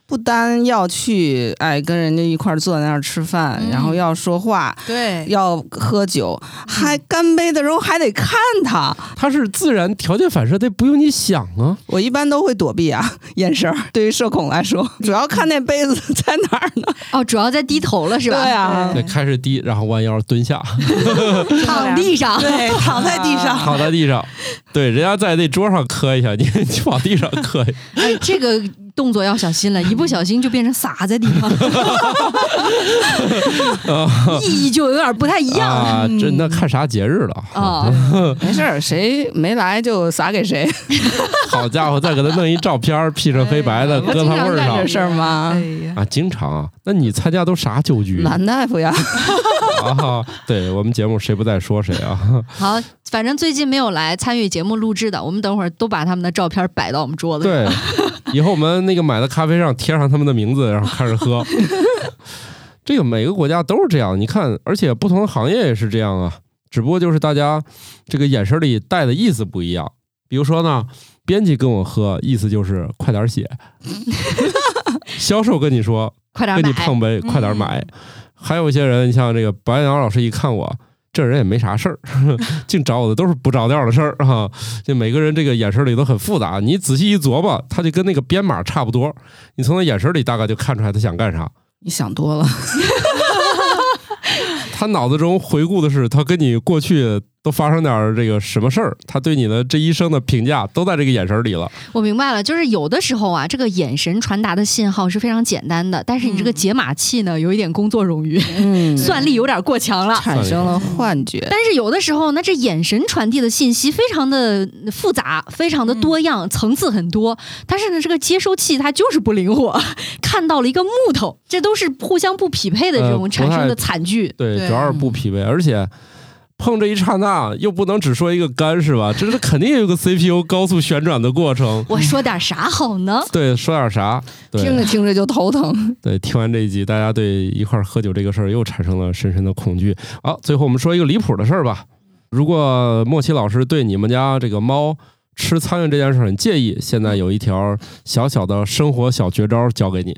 不单要去哎跟人家一块坐在那儿吃饭，然后要说话，对，要喝酒，还干杯的时候还得看他，他是自然条件反射，得不用你想啊。我一般都会躲避啊，眼神儿。对于社恐来说，主要看那杯子在哪儿呢？哦，主要在低头了是吧？对啊，对，开始低，然后弯腰蹲下，躺地上，对，躺在地上，躺在地上，对，人家在那桌上磕一下，你你往地上磕。哎，这个。动作要小心了，一不小心就变成撒在地上，意义就有点不太一样啊！这那看啥节日了啊？没事儿，谁没来就撒给谁。好家伙，再给他弄一照片，P 成黑白的，搁他味儿上。这事儿吗？啊，经常啊。那你参加都啥酒局？男大夫呀。啊，对我们节目谁不在说谁啊？好，反正最近没有来参与节目录制的，我们等会儿都把他们的照片摆到我们桌子上。对。以后我们那个买的咖啡上贴上他们的名字，然后开始喝。这个每个国家都是这样，你看，而且不同的行业也是这样啊。只不过就是大家这个眼神里带的意思不一样。比如说呢，编辑跟我喝，意思就是快点写；销售跟你说，快点跟你碰杯，快点买。还有一些人，像这个白杨老师一看我。这人也没啥事儿，净找我的都是不着调的事儿哈。就每个人这个眼神里都很复杂，你仔细一琢磨，他就跟那个编码差不多。你从他眼神里大概就看出来他想干啥。你想多了。他脑子中回顾的是他跟你过去都发生点这个什么事儿，他对你的这一生的评价都在这个眼神里了。我明白了，就是有的时候啊，这个眼神传达的信号是非常简单的，但是你这个解码器呢，有一点工作冗余，算力有点过强了，产生了幻觉。但是有的时候，那这眼神传递的信息非常的复杂，非常的多样，层次很多。但是呢，这个接收器它就是不灵活，看到了一个木头，这都是互相不匹配的这种产生的惨剧。对。主要是不匹配，而且碰这一刹那又不能只说一个干是吧？这是肯定有个 CPU 高速旋转的过程。我说点啥好呢？对，说点啥？听着听着就头疼。对，听完这一集，大家对一块喝酒这个事儿又产生了深深的恐惧。好，最后我们说一个离谱的事儿吧。如果莫奇老师对你们家这个猫吃苍蝇这件事很介意，现在有一条小小的生活小绝招教给你：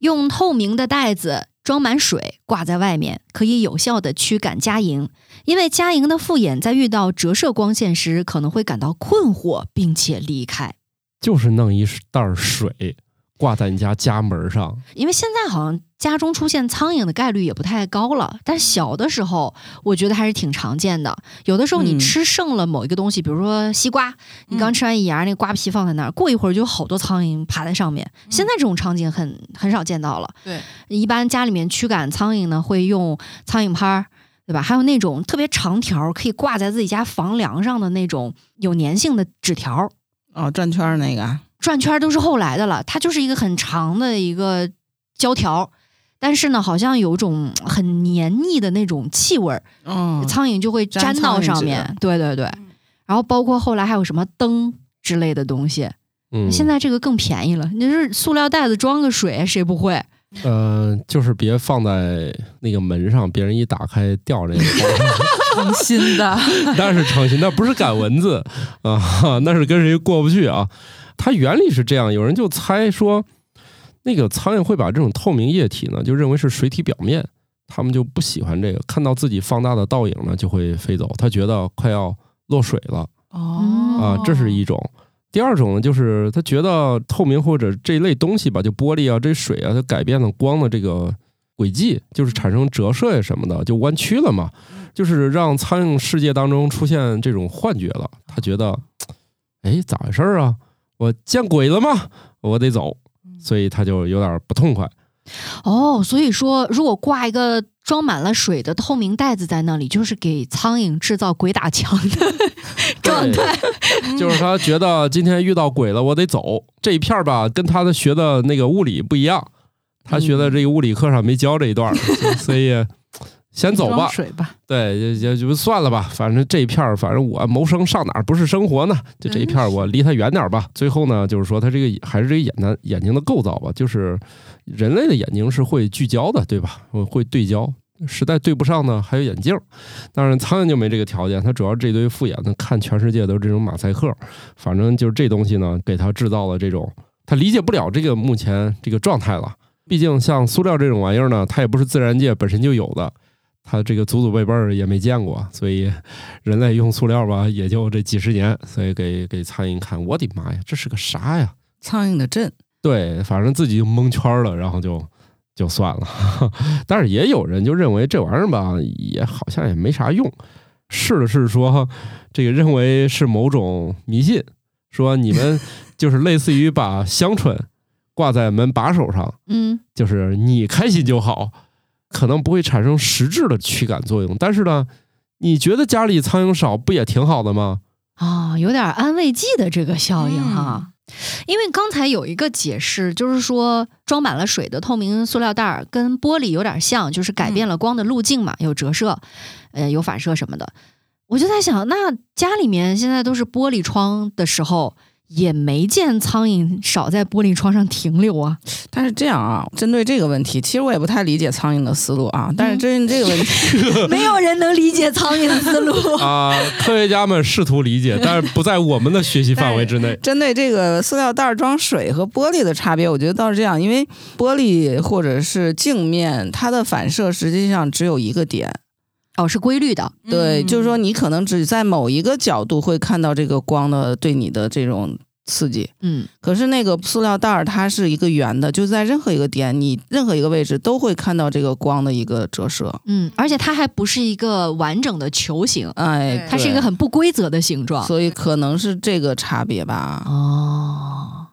用透明的袋子。装满水挂在外面，可以有效的驱赶家蝇。因为家蝇的复眼在遇到折射光线时，可能会感到困惑，并且离开。就是弄一袋水。挂在你家家门上，因为现在好像家中出现苍蝇的概率也不太高了。但小的时候，我觉得还是挺常见的。有的时候你吃剩了某一个东西，比如说西瓜，你刚吃完一牙，那瓜皮放在那儿，过一会儿就有好多苍蝇爬在上面。现在这种场景很很少见到了。对，一般家里面驱赶苍蝇呢，会用苍蝇拍儿，对吧？还有那种特别长条，可以挂在自己家房梁上的那种有粘性的纸条。哦，转圈那个。转圈都是后来的了，它就是一个很长的一个胶条，但是呢，好像有种很黏腻的那种气味儿，嗯，苍蝇就会粘到上面。对对对，然后包括后来还有什么灯之类的东西，嗯，现在这个更便宜了，你是塑料袋子装个水，谁不会？嗯，就是别放在那个门上，别人一打开掉这个。诚心的，那是诚心，那不是赶蚊子啊，那是跟谁过不去啊。它原理是这样，有人就猜说，那个苍蝇会把这种透明液体呢，就认为是水体表面，他们就不喜欢这个，看到自己放大的倒影呢，就会飞走。他觉得快要落水了。哦，啊，这是一种。第二种呢，就是他觉得透明或者这一类东西吧，就玻璃啊、这水啊，它改变了光的这个轨迹，就是产生折射呀什么的，就弯曲了嘛，就是让苍蝇世界当中出现这种幻觉了。他觉得，哎，咋回事儿啊？我见鬼了吗？我得走，所以他就有点不痛快。哦，所以说，如果挂一个装满了水的透明袋子在那里，就是给苍蝇制造鬼打墙的状态。就是他觉得今天遇到鬼了，我得走。这一片吧，跟他的学的那个物理不一样，他学的这个物理课上没教这一段，所以。先走吧，水吧，对，也也就算了吧。反正这一片儿，反正我谋生上哪儿不是生活呢？就这一片儿，我离他远点吧。最后呢，就是说他这个还是这个眼的眼睛的构造吧，就是人类的眼睛是会聚焦的，对吧？会对焦，实在对不上呢，还有眼镜。当然，苍蝇就没这个条件，它主要这堆复眼呢，看全世界都是这种马赛克。反正就是这东西呢，给它制造了这种，它理解不了这个目前这个状态了。毕竟像塑料这种玩意儿呢，它也不是自然界本身就有的。他这个祖祖辈辈儿也没见过，所以人类用塑料吧，也就这几十年。所以给给苍蝇看，我的妈呀，这是个啥呀？苍蝇的阵。对，反正自己就蒙圈了，然后就就算了。但是也有人就认为这玩意儿吧，也好像也没啥用。试了试说，这个认为是某种迷信，说你们就是类似于把香椿挂在门把手上，嗯，就是你开心就好。可能不会产生实质的驱赶作用，但是呢，你觉得家里苍蝇少不也挺好的吗？啊，有点安慰剂的这个效应哈。因为刚才有一个解释，就是说装满了水的透明塑料袋儿跟玻璃有点像，就是改变了光的路径嘛，有折射，呃，有反射什么的。我就在想，那家里面现在都是玻璃窗的时候。也没见苍蝇少在玻璃窗上停留啊。但是这样啊，针对这个问题，其实我也不太理解苍蝇的思路啊。但是针对这个问题，没有人能理解苍蝇的思路 啊。科学家们试图理解，但是不在我们的学习范围之内。针对这个塑料袋装水和玻璃的差别，我觉得倒是这样，因为玻璃或者是镜面，它的反射实际上只有一个点。哦，是规律的，对，就是说你可能只在某一个角度会看到这个光的对你的这种刺激，嗯，可是那个塑料袋儿它是一个圆的，就在任何一个点，你任何一个位置都会看到这个光的一个折射，嗯，而且它还不是一个完整的球形，哎，它是一个很不规则的形状，所以可能是这个差别吧。哦，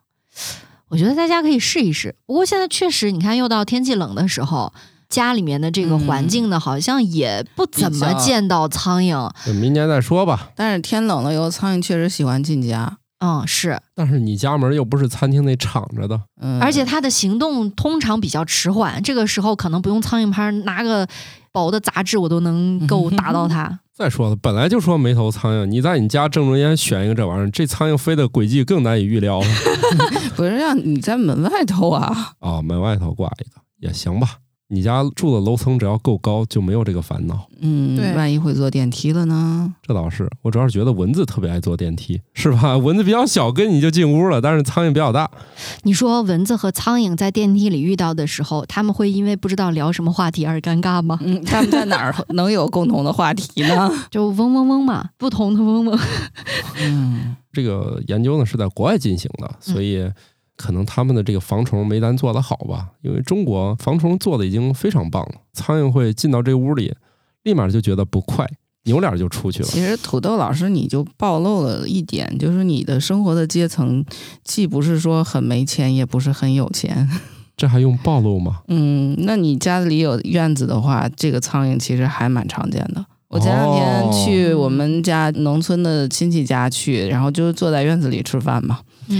我觉得大家可以试一试，不过现在确实，你看又到天气冷的时候。家里面的这个环境呢，好像也不怎么见到苍蝇。明年再说吧。但是天冷了以后，苍蝇确实喜欢进家。嗯，是。但是你家门又不是餐厅那敞着的，嗯，而且它的行动通常比较迟缓，这个时候可能不用苍蝇拍，拿个薄的杂志我都能够打到它。再说了，本来就说没头苍蝇，你在你家正中间选一个这玩意儿，这苍蝇飞的轨迹更难以预料了。不是让你在门外头啊？哦，门外头挂一个也行吧。你家住的楼层只要够高，就没有这个烦恼。嗯，对，万一会坐电梯了呢？这倒是，我主要是觉得蚊子特别爱坐电梯，是吧？蚊子比较小，跟你就进屋了，但是苍蝇比较大。你说蚊子和苍蝇在电梯里遇到的时候，他们会因为不知道聊什么话题而尴尬吗？嗯，他们在哪儿能有共同的话题呢？就嗡嗡嗡嘛，不同的嗡嗡。嗯，这个研究呢是在国外进行的，所以。可能他们的这个防虫没咱做的好吧？因为中国防虫做的已经非常棒了。苍蝇会进到这屋里，立马就觉得不快，扭脸就出去了。其实土豆老师你就暴露了一点，就是你的生活的阶层既不是说很没钱，也不是很有钱。这还用暴露吗？嗯，那你家里有院子的话，这个苍蝇其实还蛮常见的。我前两天去我们家农村的亲戚家去，然后就坐在院子里吃饭嘛。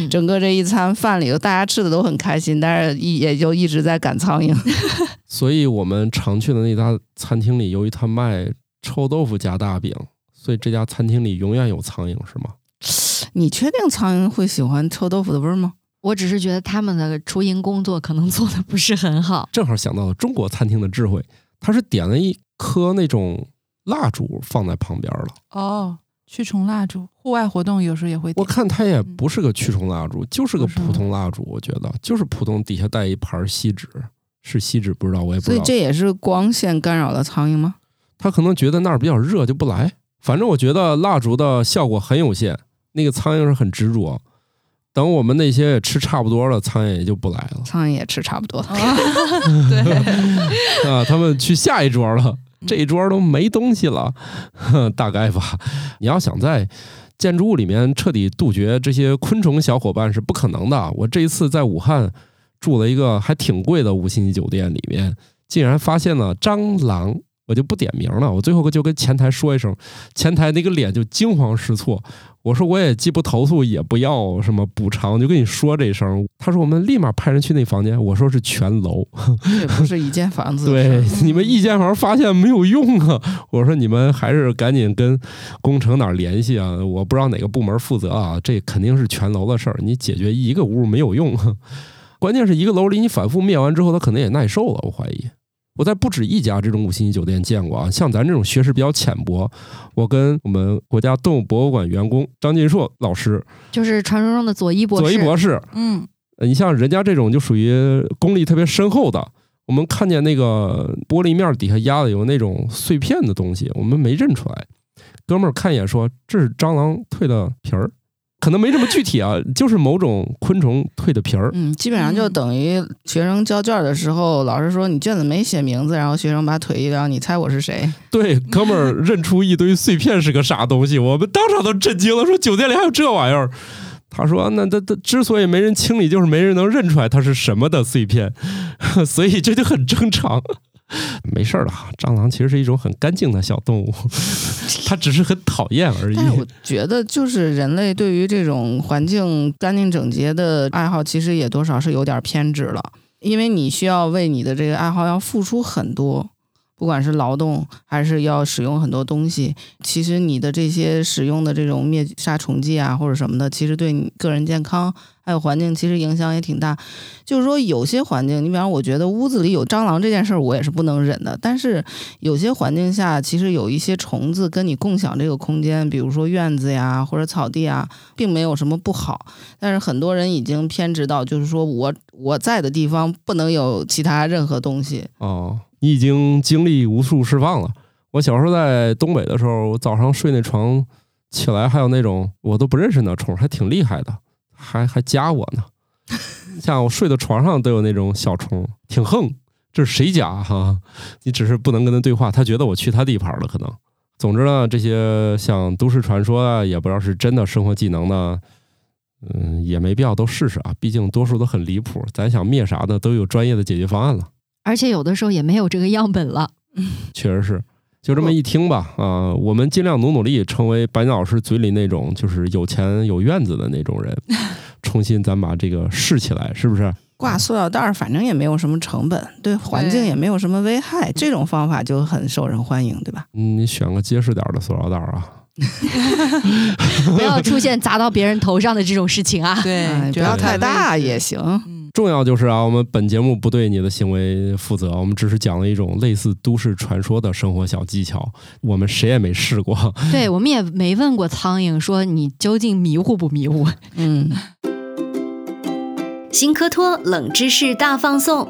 整个这一餐饭里头，大家吃的都很开心，但是一也就一直在赶苍蝇。所以我们常去的那家餐厅里，由于他卖臭豆腐加大饼，所以这家餐厅里永远有苍蝇，是吗？你确定苍蝇会喜欢臭豆腐的味儿吗？我只是觉得他们的厨蝇工作可能做的不是很好。正好想到了中国餐厅的智慧，他是点了一颗那种蜡烛放在旁边了。哦。驱虫蜡烛，户外活动有时候也会。我看它也不是个驱虫蜡烛，就是个普通蜡烛。我觉得就是普通，底下带一盘锡纸，是锡纸，不知道我也不知道。所以这也是光线干扰了苍蝇吗？他可能觉得那儿比较热就不来。反正我觉得蜡烛的效果很有限，那个苍蝇是很执着。等我们那些吃差不多了，苍蝇也就不来了。苍蝇也吃差不多了，对 啊，他们去下一桌了，这一桌都没东西了，大概吧。你要想在建筑物里面彻底杜绝这些昆虫小伙伴是不可能的。我这一次在武汉住了一个还挺贵的五星级酒店，里面竟然发现了蟑螂。我就不点名了，我最后就跟前台说一声，前台那个脸就惊慌失措。我说我也既不投诉，也不要什么补偿，就跟你说这声。他说我们立马派人去那房间。我说是全楼，这不是一间房子。对，你们一间房发现没有用啊。我说你们还是赶紧跟工程哪联系啊？我不知道哪个部门负责啊，这肯定是全楼的事儿。你解决一个屋没有用，关键是一个楼里你反复灭完之后，他可能也耐受了。我怀疑。我在不止一家这种五星级酒店见过啊，像咱这种学识比较浅薄，我跟我们国家动物博物馆员工张金硕老师，就是传说中的佐伊博士。佐伊博士，嗯，你像人家这种就属于功力特别深厚的，我们看见那个玻璃面底下压的有那种碎片的东西，我们没认出来。哥们儿看一眼说：“这是蟑螂蜕的皮儿。”可能没这么具体啊，就是某种昆虫蜕的皮儿。嗯，基本上就等于学生交卷的时候，老师说你卷子没写名字，然后学生把腿一撩，你猜我是谁？对，哥们儿认出一堆碎片是个啥东西，我们当场都震惊了，说酒店里还有这玩意儿。他说那他他之所以没人清理，就是没人能认出来它是什么的碎片，所以这就很正常。没事儿了，蟑螂其实是一种很干净的小动物，它只是很讨厌而已。我觉得，就是人类对于这种环境干净整洁的爱好，其实也多少是有点偏执了，因为你需要为你的这个爱好要付出很多。不管是劳动还是要使用很多东西，其实你的这些使用的这种灭杀虫剂啊或者什么的，其实对你个人健康还有环境其实影响也挺大。就是说有些环境，你比方我觉得屋子里有蟑螂这件事儿，我也是不能忍的。但是有些环境下，其实有一些虫子跟你共享这个空间，比如说院子呀或者草地啊，并没有什么不好。但是很多人已经偏执到，就是说我我在的地方不能有其他任何东西哦。你已经经历无数释放了。我小时候在东北的时候，我早上睡那床起来还有那种我都不认识那虫，还挺厉害的，还还夹我呢。像我睡的床上都有那种小虫，挺横。这是谁家哈？你只是不能跟他对话，他觉得我去他地盘了，可能。总之呢，这些像都市传说啊，也不知道是真的生活技能呢，嗯，也没必要都试试啊。毕竟多数都很离谱，咱想灭啥的，都有专业的解决方案了。而且有的时候也没有这个样本了，确实是，就这么一听吧，啊，我们尽量努努力，成为白鸟老师嘴里那种就是有钱有院子的那种人，重新咱把这个试起来，是不是？挂塑料袋儿，反正也没有什么成本，对环境也没有什么危害，这种方法就很受人欢迎，对吧？嗯，你选个结实点的塑料袋儿啊，不要出现砸到别人头上的这种事情啊，对，不要太大也行。重要就是啊，我们本节目不对你的行为负责，我们只是讲了一种类似都市传说的生活小技巧，我们谁也没试过。对，我们也没问过苍蝇说你究竟迷糊不迷糊。嗯。新科托冷知识大放送：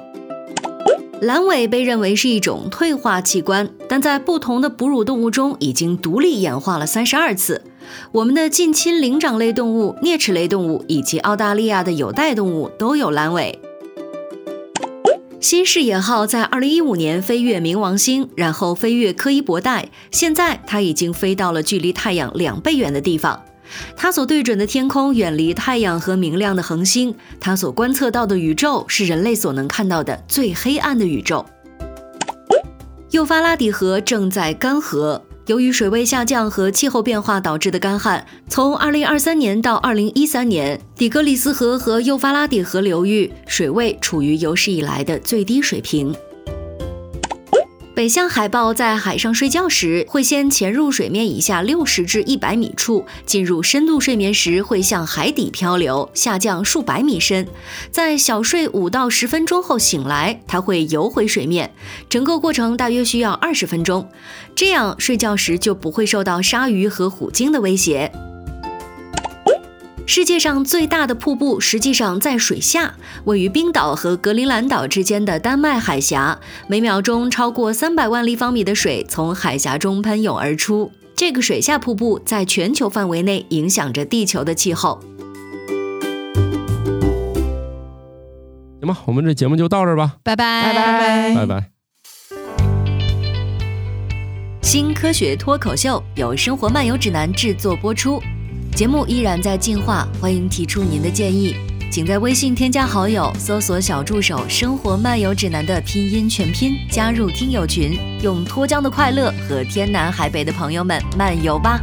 阑尾被认为是一种退化器官，但在不同的哺乳动物中已经独立演化了三十二次。我们的近亲灵长类动物、啮齿类动物以及澳大利亚的有袋动物都有阑尾。新视野号在二零一五年飞越冥王星，然后飞越柯伊伯带，现在它已经飞到了距离太阳两倍远的地方。它所对准的天空远离太阳和明亮的恒星，它所观测到的宇宙是人类所能看到的最黑暗的宇宙。幼发拉底河正在干涸。由于水位下降和气候变化导致的干旱，从2023年到2013年，底格里斯河和幼发拉底河流域水位处于有史以来的最低水平。北向海豹在海上睡觉时，会先潜入水面以下六十至一百米处，进入深度睡眠时会向海底漂流，下降数百米深，在小睡五到十分钟后醒来，它会游回水面，整个过程大约需要二十分钟，这样睡觉时就不会受到鲨鱼和虎鲸的威胁。世界上最大的瀑布实际上在水下，位于冰岛和格陵兰岛之间的丹麦海峡。每秒钟超过三百万立方米的水从海峡中喷涌而出。这个水下瀑布在全球范围内影响着地球的气候。行吧我们这节目就到这儿吧，拜拜拜拜拜。新科学脱口秀由生活漫游指南制作播出，节目依然在进化，欢迎提出您的建议，请在微信添加好友，搜索小助手“生活漫游指南”的拼音全拼，加入听友群，用脱缰的快乐和天南海北的朋友们漫游吧。